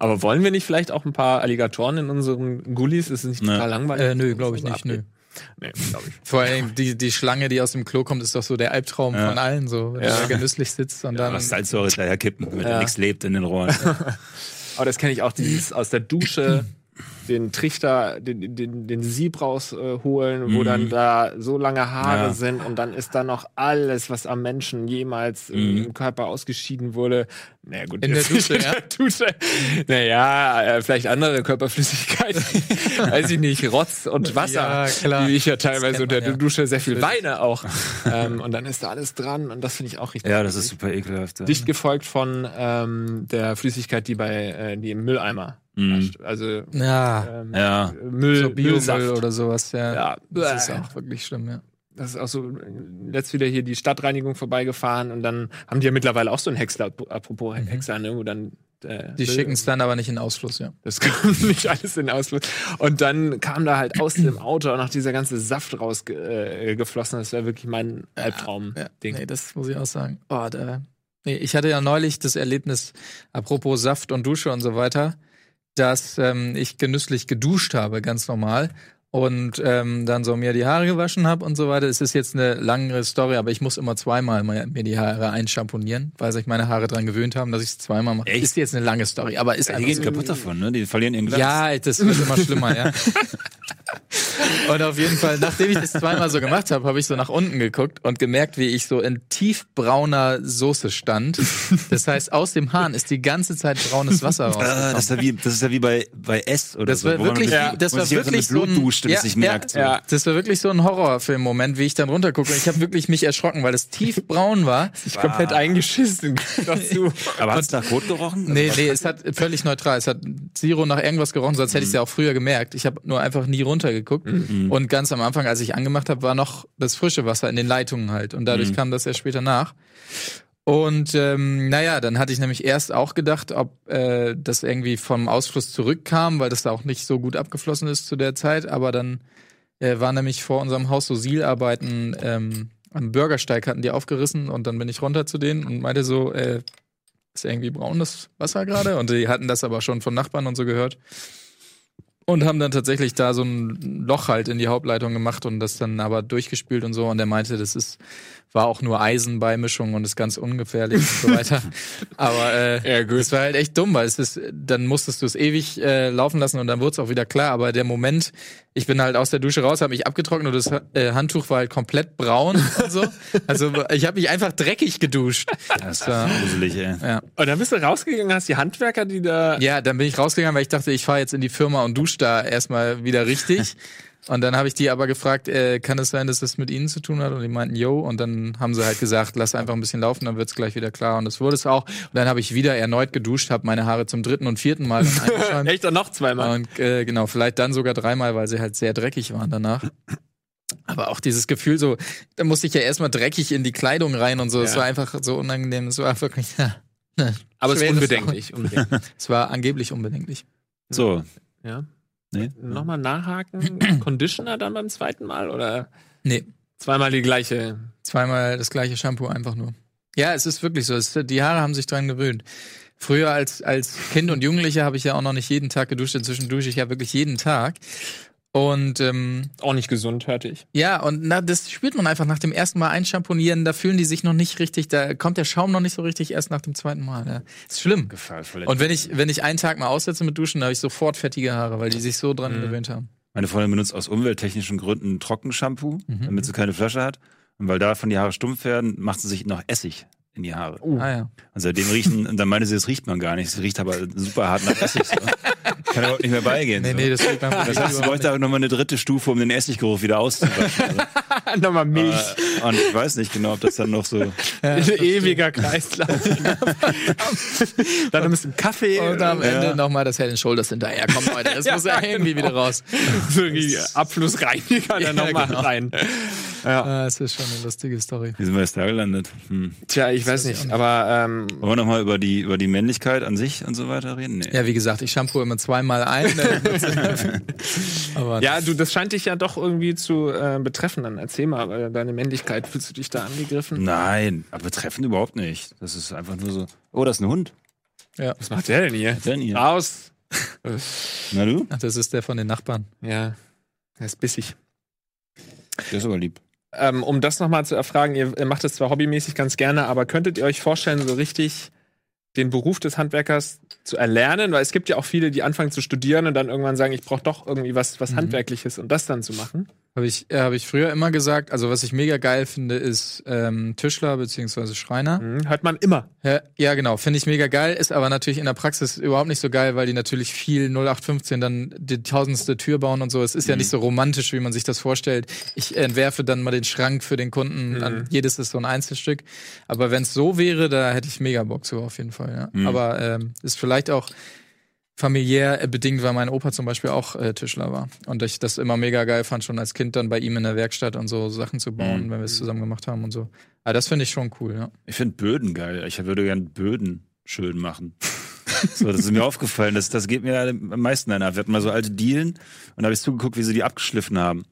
Aber wollen wir nicht vielleicht auch ein paar Alligatoren in unseren Gullis? Ist es nicht total langweilig? äh, nö, glaube ich nicht. Nö. Nee, glaube ich. Vor allem die, die Schlange, die aus dem Klo kommt, ist doch so der Albtraum Ja. von allen, so, wenn Ja. du da genüsslich sitzt und dann. Was Salzsäure daher kippen, damit Ja. da nichts lebt in den Rohren. [laughs] Aber das kenne ich auch, dieses aus der Dusche [clears throat] den Trichter, den, den, den Sieb rausholen, wo Mhm. dann da so lange Haare Ja. sind und dann ist da noch alles, was am Menschen jemals äh, Mhm. im Körper ausgeschieden wurde. Naja, gut. In der Dusche, [laughs] ja? Dusche. Naja, äh, vielleicht andere Körperflüssigkeiten. [laughs] Weiß ich nicht, Rotz und Wasser. Ja, klar. Wie ich ja teilweise unter der ja. Dusche sehr viel weine auch. [laughs] ähm, und dann ist da alles dran und das finde ich auch richtig. ja, das ist super ekelhaft. Dicht gefolgt von ähm, der Flüssigkeit, die bei äh, die im Mülleimer Mhm. Also ja, ähm, Ja. Müll, so Biomüll oder sowas, ja. Ja, Das ist auch wirklich schlimm, ja. Das ist auch so, letzt wieder hier die Stadtreinigung vorbeigefahren und dann haben die ja mittlerweile auch so einen Häcksler, apropos Häcksler, ne, wo dann äh, Mhm. Die schicken es dann aber nicht in Ausfluss, ja. Das [laughs] kommt nicht alles in den Ausfluss. Und dann kam da halt aus dem Auto auch noch dieser ganze Saft rausgeflossen. Äh, das wäre wirklich mein Albtraum-Ding. Nee, das muss ich auch sagen. Oh, da, nee, ich hatte ja neulich das Erlebnis, apropos Saft und Dusche und so weiter, dass ähm, ich genüsslich geduscht habe, ganz normal. Und ähm, dann so mir die Haare gewaschen habe und so weiter. Es ist jetzt eine langere Story, aber ich muss immer zweimal mal mir die Haare einschamponieren, weil sich meine Haare dran gewöhnt haben, dass ich es zweimal mache. Echt? Ist jetzt eine lange Story, aber ist Die einfach gehen so. kaputt davon, ne? Die verlieren ihren Glanz. Ja, das wird immer schlimmer, ja. [laughs] Und auf jeden Fall, nachdem ich das zweimal so gemacht habe, habe ich so nach unten geguckt und gemerkt, wie ich so in tiefbrauner Soße stand. Das heißt, aus dem Hahn ist die ganze Zeit braunes Wasser Ah, rausgekommen. das ist ja wie, das ist ja wie bei, bei S oder Das so. war man wirklich, Ja. das war wirklich so ein, duscht und es nicht merkt. So. ja. Das war wirklich so ein Horrorfilm-Moment, wie ich dann runtergucke. Und ich habe wirklich mich erschrocken, weil es tiefbraun war. Ich komplett eingeschissen. dazu. Aber hat's nach Kot gerochen? Nee, nee, es hat völlig neutral. Es hat Zero nach irgendwas gerochen, sonst hätte ich es ja auch früher gemerkt. Ich habe nur einfach nie runtergeguckt. Und ganz am Anfang, als ich angemacht habe, war noch das frische Wasser in den Leitungen halt. Und dadurch kam das erst später nach. Und ähm, naja, dann hatte ich nämlich erst auch gedacht, ob äh, das irgendwie vom Ausfluss zurückkam, weil das da auch nicht so gut abgeflossen ist zu der Zeit. Aber dann äh, war nämlich vor unserem Haus so Siilarbeiten ähm, am Bürgersteig hatten die aufgerissen und dann bin ich runter zu denen und meinte so, äh, ist irgendwie braunes Wasser gerade? Und die hatten das aber schon von Nachbarn und so gehört. Und haben dann tatsächlich da so ein Loch halt in die Hauptleitung gemacht und das dann aber durchgespült und so. Und der meinte, das ist, war auch nur Eisenbeimischung und ist ganz ungefährlich und so weiter. [laughs] Aber äh, Ja, das war halt echt dumm, weil es ist, dann musstest du es ewig äh, laufen lassen und dann wurde es auch wieder klar. Aber der Moment, ich bin halt aus der Dusche raus, habe mich abgetrocknet und das äh, Handtuch war halt komplett braun und so. Also ich habe mich einfach dreckig geduscht. Das ist gruselig, ey. Ja. Und dann bist du rausgegangen, hast die Handwerker, die da. Ja, dann bin ich rausgegangen, weil ich dachte, ich fahre jetzt in die Firma und dusche da erstmal wieder richtig. [laughs] Und dann habe ich die aber gefragt, äh, kann es sein, dass das mit ihnen zu tun hat? Und die meinten, yo. Und dann haben sie halt gesagt, lass einfach ein bisschen laufen, dann wird's gleich wieder klar. Und das wurde es auch. Und dann habe ich wieder erneut geduscht, habe meine Haare zum dritten und vierten Mal eingeschäumt. [laughs] Echt, und noch zweimal. Und äh, genau, vielleicht dann sogar dreimal, weil sie halt sehr dreckig waren danach. Aber auch dieses Gefühl so, da musste ich ja erstmal dreckig in die Kleidung rein und so. Es Ja. war einfach so unangenehm. Es war wirklich, ja. [laughs] ne, Aber es ist schweres- unbedenklich. unbedenklich. [laughs] Es war angeblich unbedenklich. So. ja. Nee? Nochmal nachhaken. [clears throat] Conditioner dann beim zweiten Mal oder Nee, zweimal die gleiche? zweimal das gleiche Shampoo einfach nur. Ja, es ist wirklich so. Es, die Haare haben sich dran gewöhnt. Früher als, als Kind und Jugendlicher habe ich ja auch noch nicht jeden Tag geduscht. Inzwischen dusche ich ja wirklich jeden Tag. Und ähm, Auch nicht gesund, hörte ich. ja, und na, das spürt man einfach nach dem ersten Mal einschamponieren. Da fühlen die sich noch nicht richtig, da kommt der Schaum noch nicht so richtig erst nach dem zweiten Mal. Ja. Ist schlimm. Gefahrvoll. Und wenn ich, wenn ich einen Tag mal aussetze mit Duschen, dann habe ich sofort fettige Haare, weil die sich so dran Mhm. gewöhnt haben. Meine Freundin benutzt aus umwelttechnischen Gründen Trockenshampoo, Mhm. damit sie keine Flasche hat. Und weil davon die Haare stumpf werden, macht sie sich noch Essig in die Haare. Ah ja. Und seitdem riechen, und dann meinte sie, das riecht man gar nicht. Es riecht aber super hart nach Essig. So. Kann überhaupt nicht mehr beigehen. Nee, so. nee, das liegt beim Das heißt, sie bräuchte auch nochmal eine dritte Stufe, um den Essiggeruch wieder auszuwaschen. Also, [laughs] Nochmal Milch. äh, und ich weiß nicht genau, ob das dann noch so. [laughs] Ein ewiger Kreislauf. [laughs] dann ein bisschen Kaffee. Und am Ja. Ende nochmal das Head and Shoulders hinterher. Komm, Leute, das Ja, muss ja irgendwie genau. wieder raus. so Abflussreiniger Ja, dann nochmal genau. rein. Ja. Ah, das ist schon eine lustige Story. Wie sind wir jetzt da gelandet? Hm. Tja, ich weiß nicht, aber ähm, Wollen wir nochmal über die, über die Männlichkeit an sich und so weiter reden? Nee. Ja, wie gesagt, ich shampoo immer zweimal ein. [laughs] Aber ja, du, das scheint dich ja doch irgendwie zu äh, betreffen. Dann erzähl mal, äh, deine Männlichkeit, fühlst du dich da angegriffen? Nein, aber treffen überhaupt nicht. Das ist einfach nur so. Oh, das ist ein Hund. Was macht der denn hier? Denn hier. Raus! Na du? Ach, das ist der von den Nachbarn. Ja, er ist bissig. Der ist aber lieb. Ähm, um das nochmal zu erfragen, ihr, macht das zwar hobbymäßig ganz gerne, aber könntet ihr euch vorstellen, so richtig den Beruf des Handwerkers zu erlernen? Weil es gibt ja auch viele, die anfangen zu studieren und dann irgendwann sagen, ich brauche doch irgendwie was, was Mhm. Handwerkliches und das dann zu machen. Habe ich, äh, hab ich früher immer gesagt. Also, was ich mega geil finde, ist ähm, Tischler beziehungsweise Schreiner. Mhm, hört man immer. Ja, ja, genau. Finde ich mega geil. Ist aber natürlich in der Praxis überhaupt nicht so geil, weil die natürlich viel 0815 dann die tausendste Tür bauen und so. Es ist ja nicht so romantisch, wie man sich das vorstellt. Ich entwerfe dann mal den Schrank für den Kunden. Dann, jedes ist so ein Einzelstück. Aber wenn es so wäre, da hätte ich mega Bock zu, auf jeden Fall. Ja. Aber ähm, ist vielleicht auch familiär äh, bedingt, weil mein Opa zum Beispiel auch äh, Tischler war. Und ich das immer mega geil fand, schon als Kind dann bei ihm in der Werkstatt und so Sachen zu bauen, wenn wir es zusammen gemacht haben und so. Aber das finde ich schon cool, ja. Ich finde Böden geil. Ich würde gern Böden schön machen. [laughs] So, das ist mir aufgefallen. Das, das geht mir am meisten ein. Wir hatten mal so alte Dielen und da habe ich zugeguckt, wie sie die abgeschliffen haben.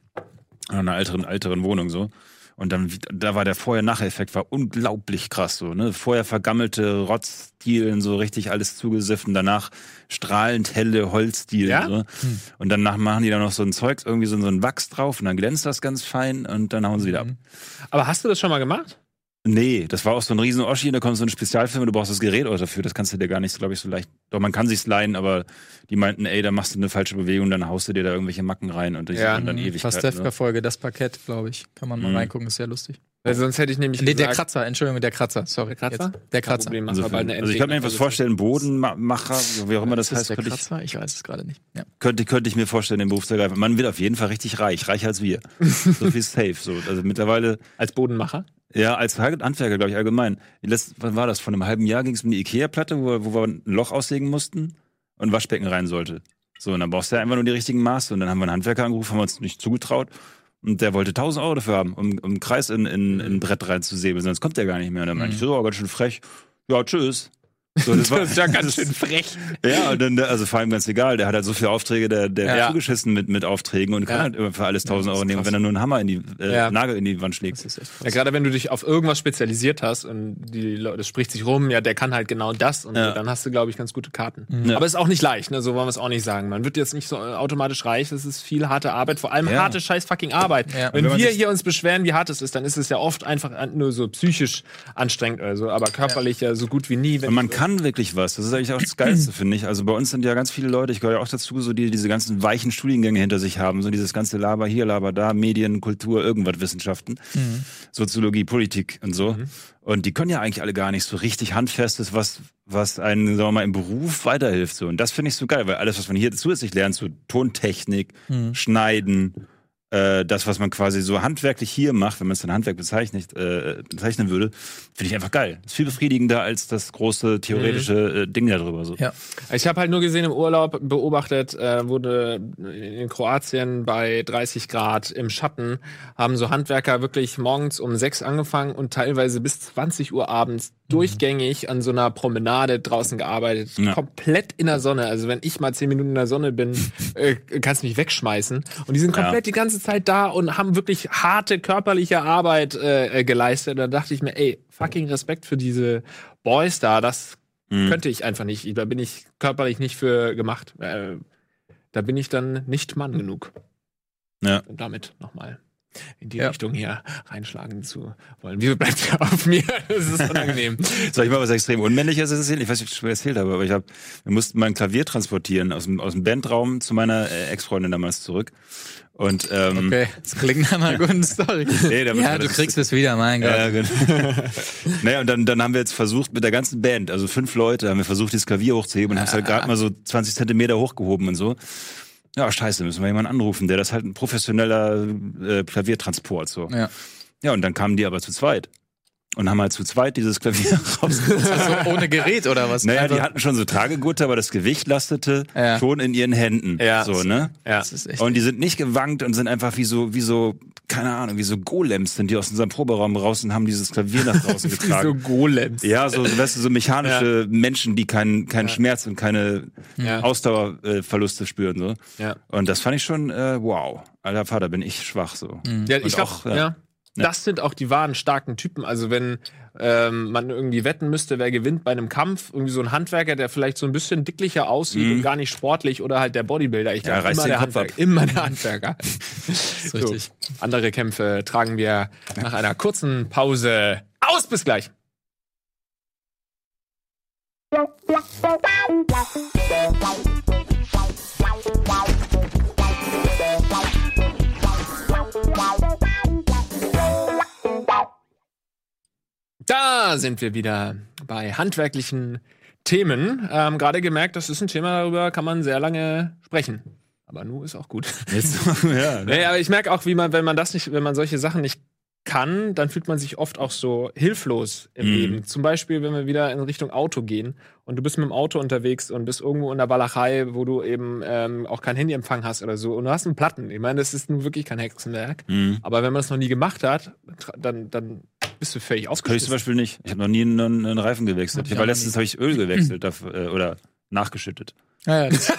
In einer älteren, älteren Wohnung so. Und dann, da war der Vorher-Nachher-Effekt war unglaublich krass so, ne? Vorher vergammelte Rotzdielen, so richtig alles zugesiffen, danach strahlend helle Holzdielen, Ja? so. Und danach machen die da noch so ein Zeugs, irgendwie so, so ein Wachs drauf und dann glänzt das ganz fein und dann hauen sie wieder ab. Aber hast du das schon mal gemacht? Nee, das war auch so ein riesen Oschi, da kommt so ein Spezialfilm, du brauchst das Gerät auch dafür, das kannst du dir gar nicht, glaube ich, so leicht. Doch, man kann sich's leihen, aber die meinten, ey, da machst du eine falsche Bewegung, dann haust du dir da irgendwelche Macken rein und die Ja. dann ewig. Pastewka-Folge, das Parkett, glaube ich. Kann man mal Mhm. reingucken, ist sehr lustig. Weil sonst hätte ich nämlich Nee, der Kratzer, Entschuldigung, der Kratzer, sorry. Der Kratzer? Jetzt. Der Kratzer. Problem, Also, also ich kann mir etwas vorstellen, Bodenmacher, wie auch immer das Ist heißt, der könnte ich, Kratzer? Ich weiß es gerade nicht. Ja. könnte, könnte ich mir vorstellen, den Beruf zu ergreifen. Man wird auf jeden Fall richtig reich, reicher als wir. [laughs] so viel safe. So. Also mittlerweile, als Bodenmacher. Ja, als Handwerker, glaube ich, allgemein. Letzt, wann war das? Vor einem halben Jahr ging es um die Ikea-Platte, wo, wir- wo wir ein Loch aussägen mussten und ein Waschbecken rein sollte. So, und dann brauchst du ja einfach nur die richtigen Maße. Und dann haben wir einen Handwerker angerufen, haben wir uns nicht zugetraut. Und der wollte 1000 Euro dafür haben, um, um einen Kreis in, in, in ein Brett reinzusäbeln, sonst kommt der gar nicht mehr. Und dann meinte ich, so, oh, ganz schön frech. Ja, tschüss. So, das, [laughs] war, Das ist ja ganz schön frech. ja, und dann, also vor allem ganz egal, der hat halt so viele Aufträge, der, der Ja. zugeschissen mit, mit Aufträgen und kann Ja. halt immer für alles 1000 das Euro nehmen, krass. wenn er nur einen Hammer in die, äh, Ja. Nagel in die Wand schlägt. Ja, gerade wenn du dich auf irgendwas spezialisiert hast und die Leute, das spricht sich rum, ja, der kann halt genau das und Ja. so, dann hast du, glaube ich, ganz gute Karten. Ja. Aber ist auch nicht leicht, ne? so wollen wir es auch nicht sagen. Man wird jetzt nicht so äh, automatisch reich, das ist viel harte Arbeit, vor allem Ja. harte scheiß fucking Arbeit. Ja. Wenn wenn wir hier uns beschweren, wie hart es ist, dann ist es ja oft einfach nur so psychisch anstrengend oder so, aber körperlich ja, so gut wie nie. Wenn Und man kann wirklich was. Das ist eigentlich auch das Geilste, [clears throat] finde ich. Also bei uns sind ja ganz viele Leute, ich gehöre ja auch dazu, so die diese ganzen weichen Studiengänge hinter sich haben. So dieses ganze Laber hier, Laber da, Medien, Kultur, irgendwas Wissenschaften, Soziologie, Politik und so. Und die können ja eigentlich alle gar nicht so richtig handfestes, was, was einen, sagen wir mal, im Beruf weiterhilft. So. Und das finde ich so geil, weil alles, was man hier zusätzlich lernt, so Tontechnik, Schneiden, äh, das, was man quasi so handwerklich hier macht, wenn man es dann Handwerk bezeichnet, äh, bezeichnen würde, finde ich einfach geil. Ist viel befriedigender als das große theoretische äh, Ding darüber. So. Ja. Ich habe halt nur gesehen im Urlaub beobachtet, äh, wurde in Kroatien bei 30 Grad im Schatten, haben so Handwerker wirklich morgens um sechs angefangen und teilweise bis 20 Uhr abends durchgängig an so einer Promenade draußen gearbeitet. Ja. Komplett in der Sonne. Also wenn ich mal zehn Minuten in der Sonne bin, [laughs] äh, kannst du mich wegschmeißen. Und die sind Ja. komplett die ganze Zeit da und haben wirklich harte körperliche Arbeit äh, äh, geleistet. Da dachte ich mir, ey, fucking Respekt für diese Boys da. Das Mhm. könnte ich einfach nicht. Da bin ich körperlich nicht für gemacht. Äh, da bin ich dann nicht Mann genug. Ja. Und damit nochmal in die Ja. Richtung hier reinschlagen zu wollen. Wieso bleibt ihr auf mir? [laughs] Das ist unangenehm. [laughs] Soll ich mal was extrem Unmännliches erzählen? Ich weiß nicht, ob ich schon erzählt habe, aber ich hab, wir mussten mein Klavier transportieren aus dem, aus dem Bandraum zu meiner äh, Ex-Freundin damals zurück. Und ähm, Okay, das klingt nach einer guten Story. [laughs] Nee, ja, du das- kriegst es wieder, mein Gott. Ja, genau. [laughs] naja, und dann, dann haben wir jetzt versucht, mit der ganzen Band, also fünf Leute, haben wir versucht, dieses Klavier hochzuheben und haben es halt gerade mal so 20 Zentimeter hochgehoben und so. Ja, scheiße, müssen wir jemanden anrufen, der das halt ein professioneller äh, Klaviertransport so. Ja. Ja, und dann kamen die aber zu zweit. Und haben halt zu zweit dieses Klavier [laughs] rausgeholt. Also ohne Gerät oder was? Naja, die Einfach- hatten schon so Tragegurte, aber das Gewicht lastete Ja. schon in ihren Händen. Ja. So, ne? Ja. Das ist echt. Und die sind nicht gewankt und sind einfach wie so, wie so, keine Ahnung, wie so Golems sind die aus unserem Proberaum raus und haben dieses Klavier nach draußen [laughs] so getragen. Golems. Ja, so, so, weißt du, so mechanische Menschen, die keinen keinen Schmerz und keine Ja. Ausdauerverluste spüren. So. Ja. Und das fand ich schon, äh, wow. Alter Vater, bin ich schwach so. Ja, ich Und glaube, auch, ja. Ja. Das sind auch die wahren starken Typen. Also wenn ähm, man irgendwie wetten müsste, wer gewinnt bei einem Kampf, irgendwie so ein Handwerker, der vielleicht so ein bisschen dicklicher aussieht und gar nicht sportlich oder halt der Bodybuilder. Ich Mhm. Ja, glaube immer der Handwerker. Immer der Handwerker. ist richtig. Andere Kämpfe tragen wir nach einer kurzen Pause aus. Bis gleich. Da sind wir wieder bei handwerklichen Themen. Ähm, Gerade gemerkt, das ist ein Thema, darüber kann man sehr lange sprechen. Aber nu ist auch gut. Jetzt, [laughs] ja, ne? Nee, aber ich merke auch, wie man, wenn man das nicht, wenn man solche Sachen nicht kann, dann fühlt man sich oft auch so hilflos im Mhm. Leben. Zum Beispiel, wenn wir wieder in Richtung Auto gehen und du bist mit dem Auto unterwegs und bist irgendwo in der Walachei, wo du eben ähm, auch kein Handyempfang hast oder so und du hast einen Platten. Ich meine, das ist nun wirklich kein Hexenwerk. Mhm. Aber wenn man es noch nie gemacht hat, dann, dann bist du völlig Das könnte ich zum. Beispiel nicht. Ich habe noch nie einen, einen Reifen gewechselt. Ich ich war letztens habe ich Öl [clears throat] gewechselt äh, oder nachgeschüttet. Ja, ja, das, [laughs]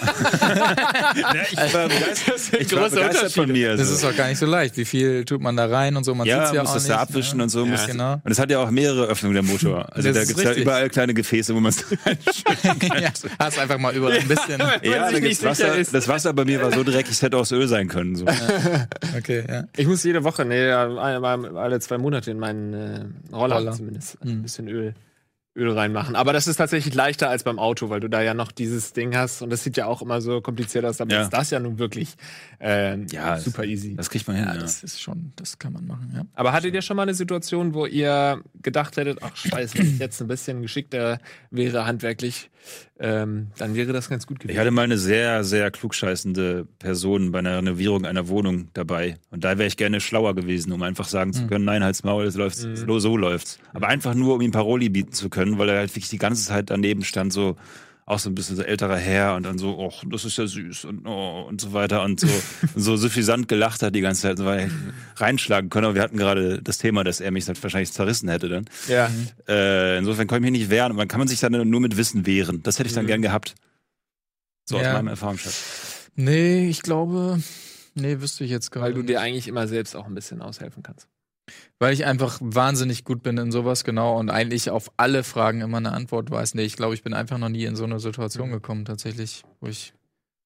Ja, ich war [laughs] begeistert, sind ich war große begeistert von mir. das so. ist auch gar nicht so leicht. Wie viel tut man da rein und so? Man ja, sieht's ja muss auch das nicht. da abwischen ne? und so. Ja, muss, genau. Und es hat ja auch mehrere Öffnungen der Motor. Also Das da ist gibt's ja überall kleine Gefäße, wo man es [laughs] ja, hast einfach mal überall ein bisschen. Ja, da gibt's Wasser. ist. Das Wasser bei mir war so dreckig, es hätte aus Öl sein können. So. Okay, ja. Ich muss jede Woche, nee, alle, alle zwei Monate in meinen äh, Roller, Roller. zumindest Mhm. ein bisschen Öl, Öl reinmachen. Aber das ist tatsächlich leichter als beim Auto, weil du da ja noch dieses Ding hast und das sieht ja auch immer so kompliziert aus. Aber Ja. ist das ja nun wirklich äh, Ja, super easy. Das kriegt man hin. Ja, Ja, das ist schon, das kann man machen, ja. Aber hattet ihr schon mal eine Situation, wo ihr gedacht hättet, ach scheiße, wenn ich jetzt ein bisschen geschickter wäre handwerklich, ähm, dann wäre das ganz gut Ich gewesen. hatte mal eine sehr, sehr klugscheißende Person bei einer Renovierung einer Wohnung dabei. Und da wäre ich gerne schlauer gewesen, um einfach sagen zu können, nein, halt's Maul, es läuft, so, so läuft's. Aber einfach nur, um ihm Paroli bieten zu können, weil er halt wirklich die ganze Zeit daneben stand, so auch so ein bisschen so älterer Herr und dann so, ach, das ist ja süß und oh, und so weiter und so [laughs] so suffisant gelacht hat die ganze Zeit, so, weil er reinschlagen können. Aber wir hatten gerade das Thema, dass er mich halt wahrscheinlich zerrissen hätte dann. ja. Äh, insofern konnte ich mich nicht wehren. Und man kann man sich dann nur mit Wissen wehren. Das hätte ich dann Mhm. gern gehabt. So aus Ja. meinem Erfahrungsschatz. Nee, ich glaube, nee, wüsste ich jetzt gerade. Weil du nicht. dir eigentlich immer selbst auch ein bisschen aushelfen kannst. Weil ich einfach wahnsinnig gut bin in sowas, genau, und eigentlich auf alle Fragen immer eine Antwort weiß. Nee, ich glaube, ich bin einfach noch nie in so eine Situation gekommen, tatsächlich, wo ich,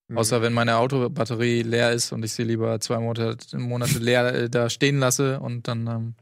Mhm. außer wenn meine Autobatterie leer ist und ich sie lieber zwei Monate, Monate leer äh, da stehen lasse und dann, ähm,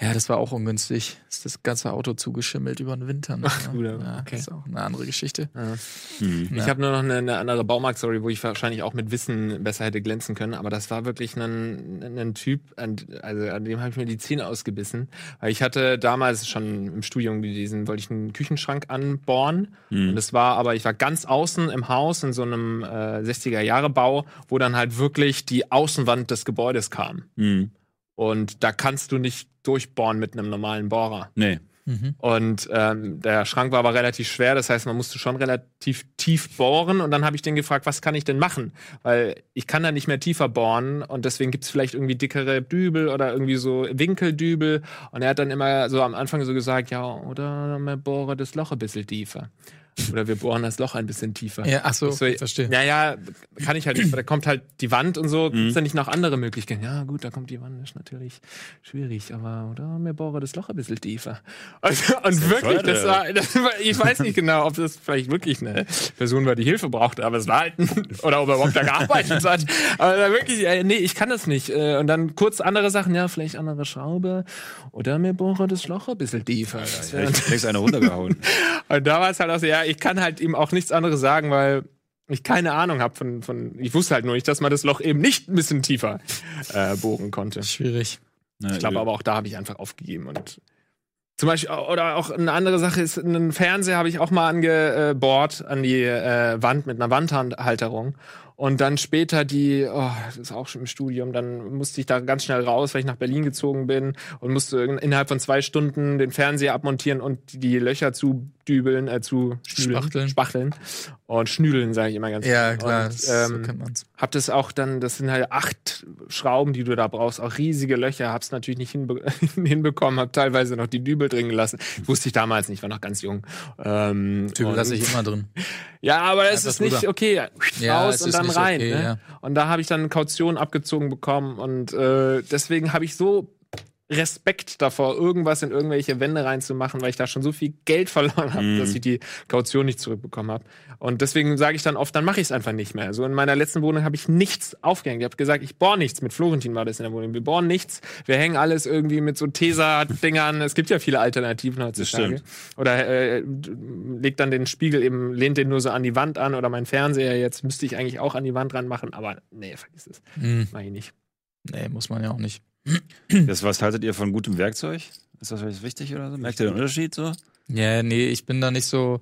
ja, das war auch ungünstig. Ist das ganze Auto zugeschimmelt über den Winter. Ne? Ach, du, ja, okay. Das ist auch eine andere Geschichte. Ja. Hm. Ich habe nur noch eine, eine andere Baumarkt-Story, wo ich wahrscheinlich auch mit Wissen besser hätte glänzen können. Aber das war wirklich ein, ein Typ, an, also an dem habe ich mir die Zähne ausgebissen. Weil ich hatte damals schon im Studium diesen, wollte ich einen Küchenschrank anbohren. Hm. Und es war aber, ich war ganz außen im Haus in so einem äh, 60er-Jahre-Bau, wo dann halt wirklich die Außenwand des Gebäudes kam. Hm. Und da kannst du nicht durchbohren mit einem normalen Bohrer. Nee. Mhm. Und ähm, der Schrank war aber relativ schwer, das heißt, man musste schon relativ tief bohren. Und dann habe ich den gefragt, was kann ich denn machen? Weil ich kann da nicht mehr tiefer bohren und deswegen gibt es vielleicht irgendwie dickere Dübel oder irgendwie so Winkeldübel. Und er hat dann immer so am Anfang so gesagt, ja, oder man bohre das Loch ein bisschen tiefer. Oder wir bohren das Loch ein bisschen tiefer. Ja, ach so, Das wär- verstehe. Naja, kann ich halt nicht, da kommt halt die Wand und so, Mhm. gibt's da nicht noch andere Möglichkeiten? Ja, gut, da kommt die Wand, ist natürlich schwierig, aber oder wir bohren das Loch ein bisschen tiefer. Und, und wirklich, das war, das war, ich weiß nicht genau, ob das vielleicht wirklich eine Person war, die Hilfe brauchte, aber es war halt, oder ob er überhaupt da gearbeitet hat. Aber da wirklich, äh, nee, ich kann das nicht. Äh, Und dann kurz andere Sachen, ja, vielleicht andere Schraube, oder wir bohren das Loch ein bisschen tiefer. Das wär- Vielleicht kriegst du eine runtergehauen. und da war es halt auch so, ja, ich kann halt ihm auch nichts anderes sagen, weil ich keine Ahnung habe von, von, ich wusste halt nur nicht, dass man das Loch eben nicht ein bisschen tiefer äh, bohren konnte. Schwierig. Na, Ich glaube aber auch da habe ich einfach aufgegeben und zum Beispiel, oder auch eine andere Sache ist, einen Fernseher habe ich auch mal angebohrt an die äh, Wand mit einer Wandhalterung. Und dann später die, oh, das ist auch schon im Studium, dann musste ich da ganz schnell raus, weil ich nach Berlin gezogen bin und musste innerhalb von zwei Stunden den Fernseher abmontieren und die Löcher zudübeln, äh, zu schnüdeln, Spachteln. spachteln und schnüdeln, sage ich immer ganz Ja, klar, Und, das, so ähm, kennt man's. hab das auch dann, das sind halt acht Schrauben, die du da brauchst, auch riesige Löcher, hab's natürlich nicht hinbe [laughs] hinbekommen, hab teilweise noch die Dübel drin gelassen. Wusste ich damals nicht, war noch ganz jung. Ähm, und- lasse ich immer drin. [laughs] ja, aber es ist nicht okay. Ja, raus und dann rein. okay, ne? ja. Und da habe ich dann Kaution abgezogen bekommen und äh, deswegen habe ich so Respekt davor, irgendwas in irgendwelche Wände reinzumachen, weil ich da schon so viel Geld verloren habe, Mhm. dass ich die Kaution nicht zurückbekommen habe. Und deswegen sage ich dann oft, dann mache ich es einfach nicht mehr. So in meiner letzten Wohnung habe ich nichts aufgehängt. Ich habe gesagt, ich bohre nichts. Mit Florentin war das in der Wohnung. Wir bohren nichts. Wir hängen alles irgendwie mit so Tesa-Dingern. es gibt ja viele Alternativen heutzutage. Oder äh, legt dann den Spiegel eben, lehnt den nur so an die Wand an oder mein Fernseher jetzt müsste ich eigentlich auch an die Wand ranmachen, aber nee, vergiss es. Hm, Mach ich nicht. nee, muss man ja auch nicht. Das, was haltet ihr von gutem Werkzeug? Ist das vielleicht wichtig oder so? Merkt ihr den Unterschied so? Ja, nee, ich bin da nicht so.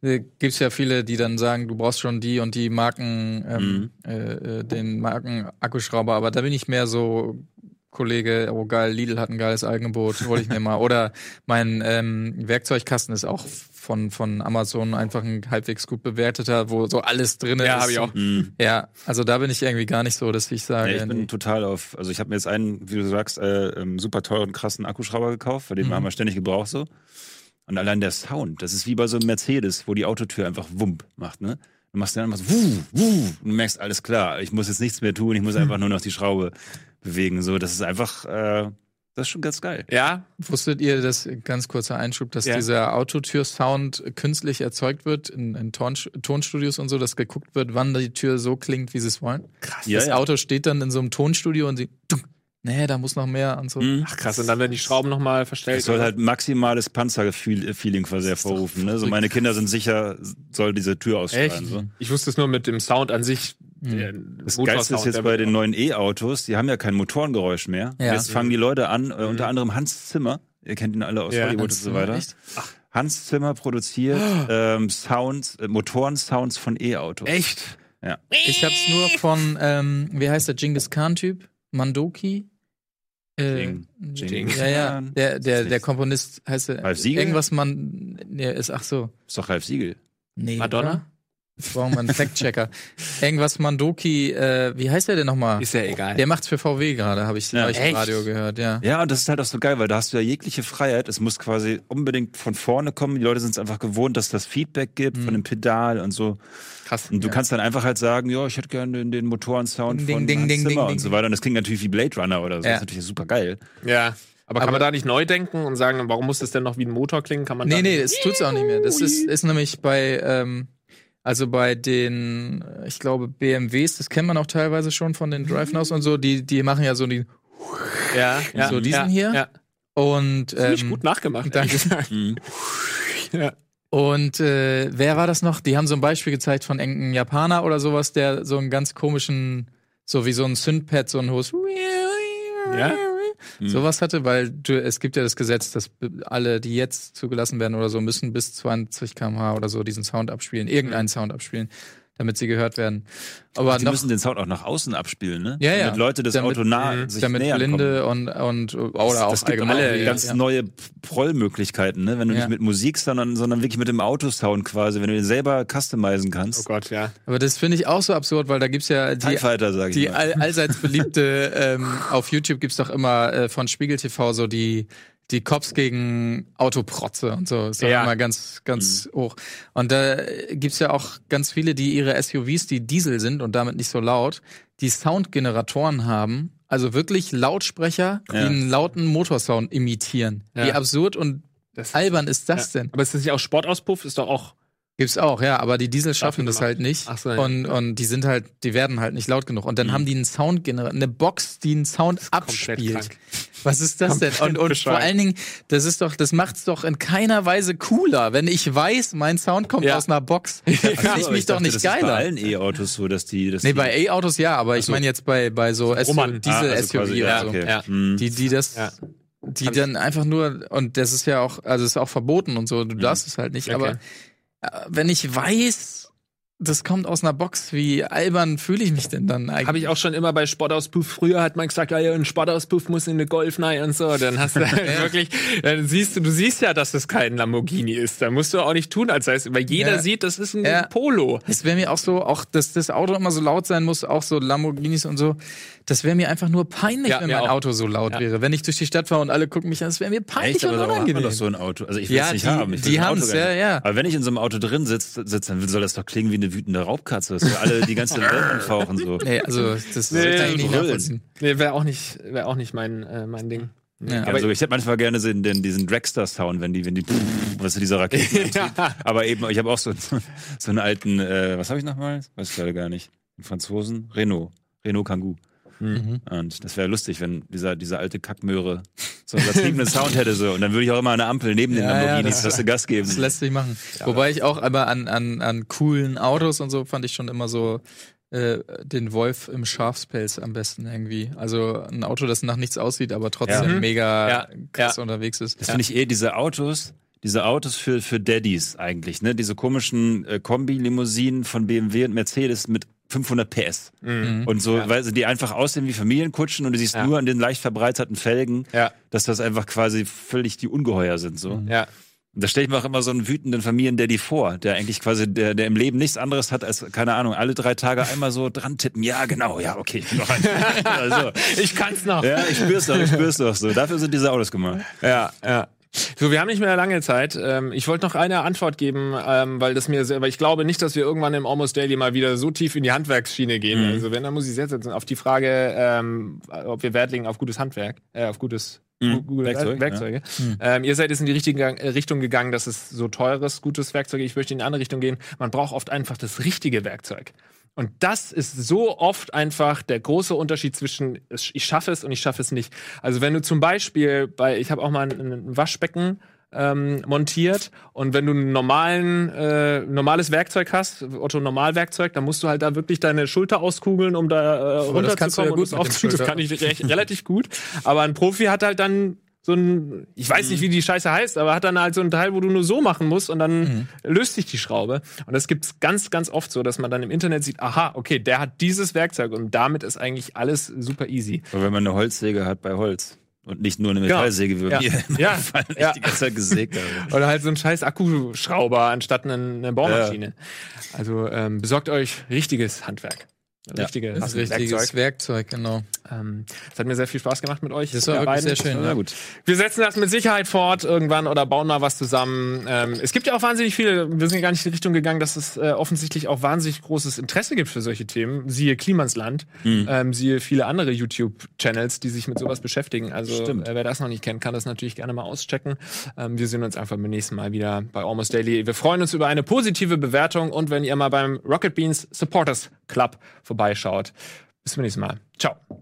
äh, Gibt's ja viele, die dann sagen, du brauchst schon die und die Marken, ähm, äh, äh, den Marken Akkuschrauber, aber da bin ich mehr so Kollege, oh geil, Lidl hat ein geiles Angebot, hol ich mir mal. [laughs] Oder mein ähm, Werkzeugkasten ist auch von, von Amazon einfach ein halbwegs gut bewerteter, wo so alles drin Ja, ist. hab ich auch. Mhm. Ja, also da bin ich irgendwie gar nicht so, dass ich sage, Ja, ich bin total auf, also ich habe mir jetzt einen, wie du sagst, äh, ähm, super teuren, krassen Akkuschrauber gekauft, weil den Mhm. haben wir ständig gebraucht so. Und allein der Sound, das ist wie bei so einem Mercedes, wo die Autotür einfach Wump macht, ne? Du machst dann einfach so, wuh, wuh, und du merkst, alles klar, ich muss jetzt nichts mehr tun, ich muss einfach nur noch die Schraube bewegen. So, das ist einfach, äh, das ist schon ganz geil. Ja, Wusstet ihr, dass, ganz kurzer Einschub, dass Ja. dieser Autotür-Sound künstlich erzeugt wird in, in Ton, Tonstudios und so, dass geguckt wird, wann die Tür so klingt, wie sie es wollen? Krass. Ja, das ja. Auto steht dann in so einem Tonstudio und sie, tunk, nee, da muss noch mehr und so. Mhm. ach krass. Und dann werden die Schrauben nochmal verstellt. Es soll halt maximales Panzerfeeling quasi hervorrufen. Ne? So meine Kinder sind sicher, soll diese Tür ausstrahlen. Echt? So. Ich wusste es nur mit dem Sound an sich. Der Das Motorsound, Geilste ist jetzt bei den neuen E-Autos, die haben ja kein Motorengeräusch mehr. Ja. Jetzt fangen die Leute an, äh, unter anderem Hans Zimmer, ihr kennt ihn alle aus Ja, Hollywood und Hans so Zimmer, weiter. echt? Hans Zimmer produziert ähm, Sounds, äh, Motoren-Sounds von E-Autos. Echt? Ja. Ich hab's nur von, ähm, wie heißt der Genghis Khan-Typ? Mandoki? Äh, Jing- Jing- ja, ja, Khan. der, der, der Komponist heißt er. Ralf Siegel? Irgendwas man, der ist, ach so. Ist doch Ralf Siegel. Nee, Madonna? Jetzt brauchen wir einen Fact-Checker. Irgendwas Mandoki, äh, wie heißt der denn nochmal? Ist ja egal. Der macht's für VW gerade, habe ich, Ja. hab ich im? Radio gehört, ja. Ja, und das ist halt auch so geil, weil da hast du ja jegliche Freiheit. Es muss quasi unbedingt von vorne kommen. Die Leute sind es einfach gewohnt, dass das Feedback gibt Mhm. von dem Pedal und so. Krass. Und du Ja. kannst dann einfach halt sagen, ja, ich hätte gerne den, den Motorensound Ding, von ding, ding, Zimmer ding, und ding, so weiter. Und das klingt natürlich wie Blade Runner oder so. Ja. Das ist natürlich super geil. Ja. Aber kann Aber- man da nicht neu denken und sagen, warum muss das denn noch wie ein Motor klingen? Kann man Nee, da nee, das tut's auch nicht mehr. Das ist, ist nämlich bei, ähm, also bei den, ich glaube, BMWs, das kennt man auch teilweise schon von den Drive Nows und so, die, die machen ja so die, ja, ja, So diesen ja, hier? Ja. und, Ziemlich ähm, gut nachgemacht. danke. Mhm. Ja. Und äh, wer war das noch? Die haben so ein Beispiel gezeigt von irgendeinem Japaner oder sowas, der so einen ganz komischen, so wie so ein Synthpad, so ein hohes Ja? Sowas hatte, weil du, es gibt ja das Gesetz, dass alle, die jetzt zugelassen werden oder so, müssen bis 20 km/h oder so diesen Sound abspielen, irgendeinen Sound abspielen, damit sie gehört werden. Aber die noch, müssen den Sound auch nach außen abspielen, ne? Ja, ja. Damit Leute das Damit- Auto nah Mhm. sich damit nähern Blinde kommen. und, und oder Das, auch das gibt allgemein alle ganz ja. neue Prollmöglichkeiten, ne? Wenn du Ja. nicht mit Musik, sondern, sondern wirklich mit dem Autosound quasi, wenn du den selber customizen Oh kannst. Gott, ja. Aber das finde ich auch so absurd, weil da gibt's ja die Fighter, sag ich Die mal. all, allseits beliebte, ähm, auf YouTube gibt's doch immer äh, von Spiegel TV so die, die Cops gegen Autoprotze und so. Ist ja immer ganz, ganz hoch. Und da gibt's ja auch ganz viele, die ihre SUVs, die Diesel sind und damit nicht so laut, die Soundgeneratoren haben. Also wirklich Lautsprecher, die Ja. einen lauten Motorsound imitieren. Ja. Wie absurd und Das- albern ist das denn? Aber ist das nicht auch Sportauspuff? Ist doch auch. Gibt's auch, ja, aber die Diesel schaffen das halt nicht. Ach so, ja. und, und die sind halt, die werden halt nicht laut genug. Und dann haben die einen Soundgenerator, eine Box, die einen Sound abspielt. Was ist das denn? Und, und vor allen Dingen, das ist doch, das macht's doch in keiner Weise cooler, wenn ich weiß, mein Sound kommt Ja. aus einer Box. [laughs] Dann fühle ich mich doch dachte, nicht das Ist bei geiler. allen E-Autos so, dass die. Dass Nee, bei E-Autos ja, aber ich so. meine jetzt bei, bei so Roman. Diesel Ah, also SUV quasi, ja, okay. Ja. Hm. Die, die das, Ja. die dann einfach nur, und das ist ja auch, also ist auch verboten und so, du darfst es halt nicht, Okay. aber äh, wenn ich weiß, das kommt aus einer Box, wie albern fühle ich mich denn dann eigentlich? Habe ich auch schon immer bei Sportauspuff. Früher hat man gesagt, ja, ein Sportauspuff muss in eine Golf rein und so. Dann hast du halt [laughs] [laughs] wirklich, dann siehst du, du siehst ja, dass das kein Lamborghini ist. Da musst du auch nicht tun, als sei es, weil jeder Ja. sieht, das ist ein Ja. Polo. Es wäre mir auch so, auch dass das Auto immer so laut sein muss, auch so Lamborghinis und so. Das wäre mir einfach nur peinlich, Ja, wenn mein auch. Auto so laut Ja. wäre. Wenn ich durch die Stadt fahre und alle gucken mich an, das wäre mir peinlich Echt, aber und unangenehm. doch so ein Auto? Also ich will Ja, es nicht die- haben. Ich die ein Auto haben's, gerne. ja, ja. Aber wenn ich in so einem Auto drin sitze, sitz, dann soll das doch klingen wie eine wütende Raubkatze. Dass wir alle die ganze Welt [laughs] fauchen so. Nee, also das Nee, kann ich nicht nachvollziehen. Nee, wäre auch nicht, wäre auch nicht mein, äh, mein Ding. Ja. Aber also ich hätte manchmal gerne so den, diesen Dragster-Sound, wenn die, wenn die, was ist dieser Raketen. [laughs] Ja. Aber eben, ich habe auch so, so einen alten, äh, was habe ich nochmal? Weiß ich gerade gar nicht. Einen Franzosen? Renault. Renault Kangoo. Mhm. Und das wäre lustig, wenn dieser, dieser alte Kackmöhre [laughs] so einen übertriebenen Sound hätte so. Und dann würde ich auch immer eine Ampel neben den Ja, ja, Lamborghinis, das- dass du Gas geben. Das lässt sich machen. Wobei ich auch aber an, an, an coolen Autos und so fand ich schon immer so äh, den Wolf im Schafspelz am besten irgendwie. Also ein Auto, das nach nichts aussieht, aber trotzdem Ja. Mhm. mega Ja, krass ja. unterwegs ist. Das finde ich eh, diese Autos, diese Autos für, für Daddies eigentlich, ne? Diese komischen äh, Kombi-Limousinen von BMW und Mercedes mit 500 PS. Mhm. Und so, weil sie die einfach aussehen wie Familienkutschen und du siehst Ja. nur an den leicht verbreiterten Felgen, Ja, dass das einfach quasi völlig die Ungeheuer sind, so. ja. Und da stelle ich mir auch immer so einen wütenden Familiendaddy vor, der eigentlich quasi, der, der im Leben nichts anderes hat als, keine Ahnung, alle drei Tage einmal so dran tippen. Ja, genau, ja, okay, ich bin noch ein. [laughs] also, Ich kann's noch. ja, ich spür's doch, ich spür's doch so. Dafür sind diese Autos gemacht. Ja, ja. So, wir haben nicht mehr lange Zeit. Ähm, ich wollte noch eine Antwort geben, ähm, weil das mir sehr, weil ich glaube nicht, dass wir irgendwann im Almost Daily mal wieder so tief in die Handwerksschiene gehen. Also wenn, dann muss ich jetzt auf die Frage, ähm, ob wir Wert legen auf gutes Handwerk, äh, auf gutes Gu- gute Werkzeug, Werkzeuge. Ähm, ihr seid jetzt in die richtige äh, Richtung gegangen, dass es so teures, gutes Werkzeug. Ich möchte in die andere Richtung gehen. Man braucht oft einfach das richtige Werkzeug. Und das ist so oft einfach der große Unterschied zwischen ich schaffe es und ich schaffe es nicht. Also wenn du zum Beispiel bei, ich habe auch mal ein, ein Waschbecken ähm, montiert und wenn du ein normalen, äh, normales Werkzeug hast, Otto Normalwerkzeug, dann musst du halt da wirklich deine Schulter auskugeln, um da äh, das kannst du runterzukommen ja gut das aufzunehmen. Das kann ich recht, relativ gut. Aber ein Profi hat halt dann so ein, ich weiß nicht, wie die Scheiße heißt, aber hat dann halt so ein Teil, wo du nur so machen musst und dann löst sich die Schraube. Und das gibt's ganz, ganz oft so, dass man dann im Internet sieht, aha, okay, der hat dieses Werkzeug und damit ist eigentlich alles super easy. Oder wenn man eine Holzsäge hat bei Holz. Und nicht nur eine. Metallsäge wie Ja. mir. Ja. Weil ich Ja. die ganze Zeit gesägt habe. [laughs] Oder halt so ein scheiß Akkuschrauber anstatt eine, eine Bohrmaschine. Also ähm, besorgt euch richtiges Handwerk. Ja, Richtige richtiges Werkzeug, genau. Ähm, es hat mir sehr viel Spaß gemacht mit euch. Das war wirklich sehr schön. Na Ja. gut. Wir setzen das mit Sicherheit fort irgendwann oder bauen mal was zusammen. Ähm, es gibt ja auch wahnsinnig viele, wir sind ja gar nicht in die Richtung gegangen, dass es äh, offensichtlich auch wahnsinnig großes Interesse gibt für solche Themen. Siehe Klimansland, ähm, siehe viele andere YouTube-Channels, die sich mit sowas beschäftigen. Also äh, wer das noch nicht kennt, kann das natürlich gerne mal auschecken. Ähm, wir sehen uns einfach beim nächsten Mal wieder bei Almost Daily. Wir freuen uns über eine positive Bewertung und wenn ihr mal beim Rocket Beans Supporters Club vorbeischaut. Bis zum nächsten Mal. Ciao.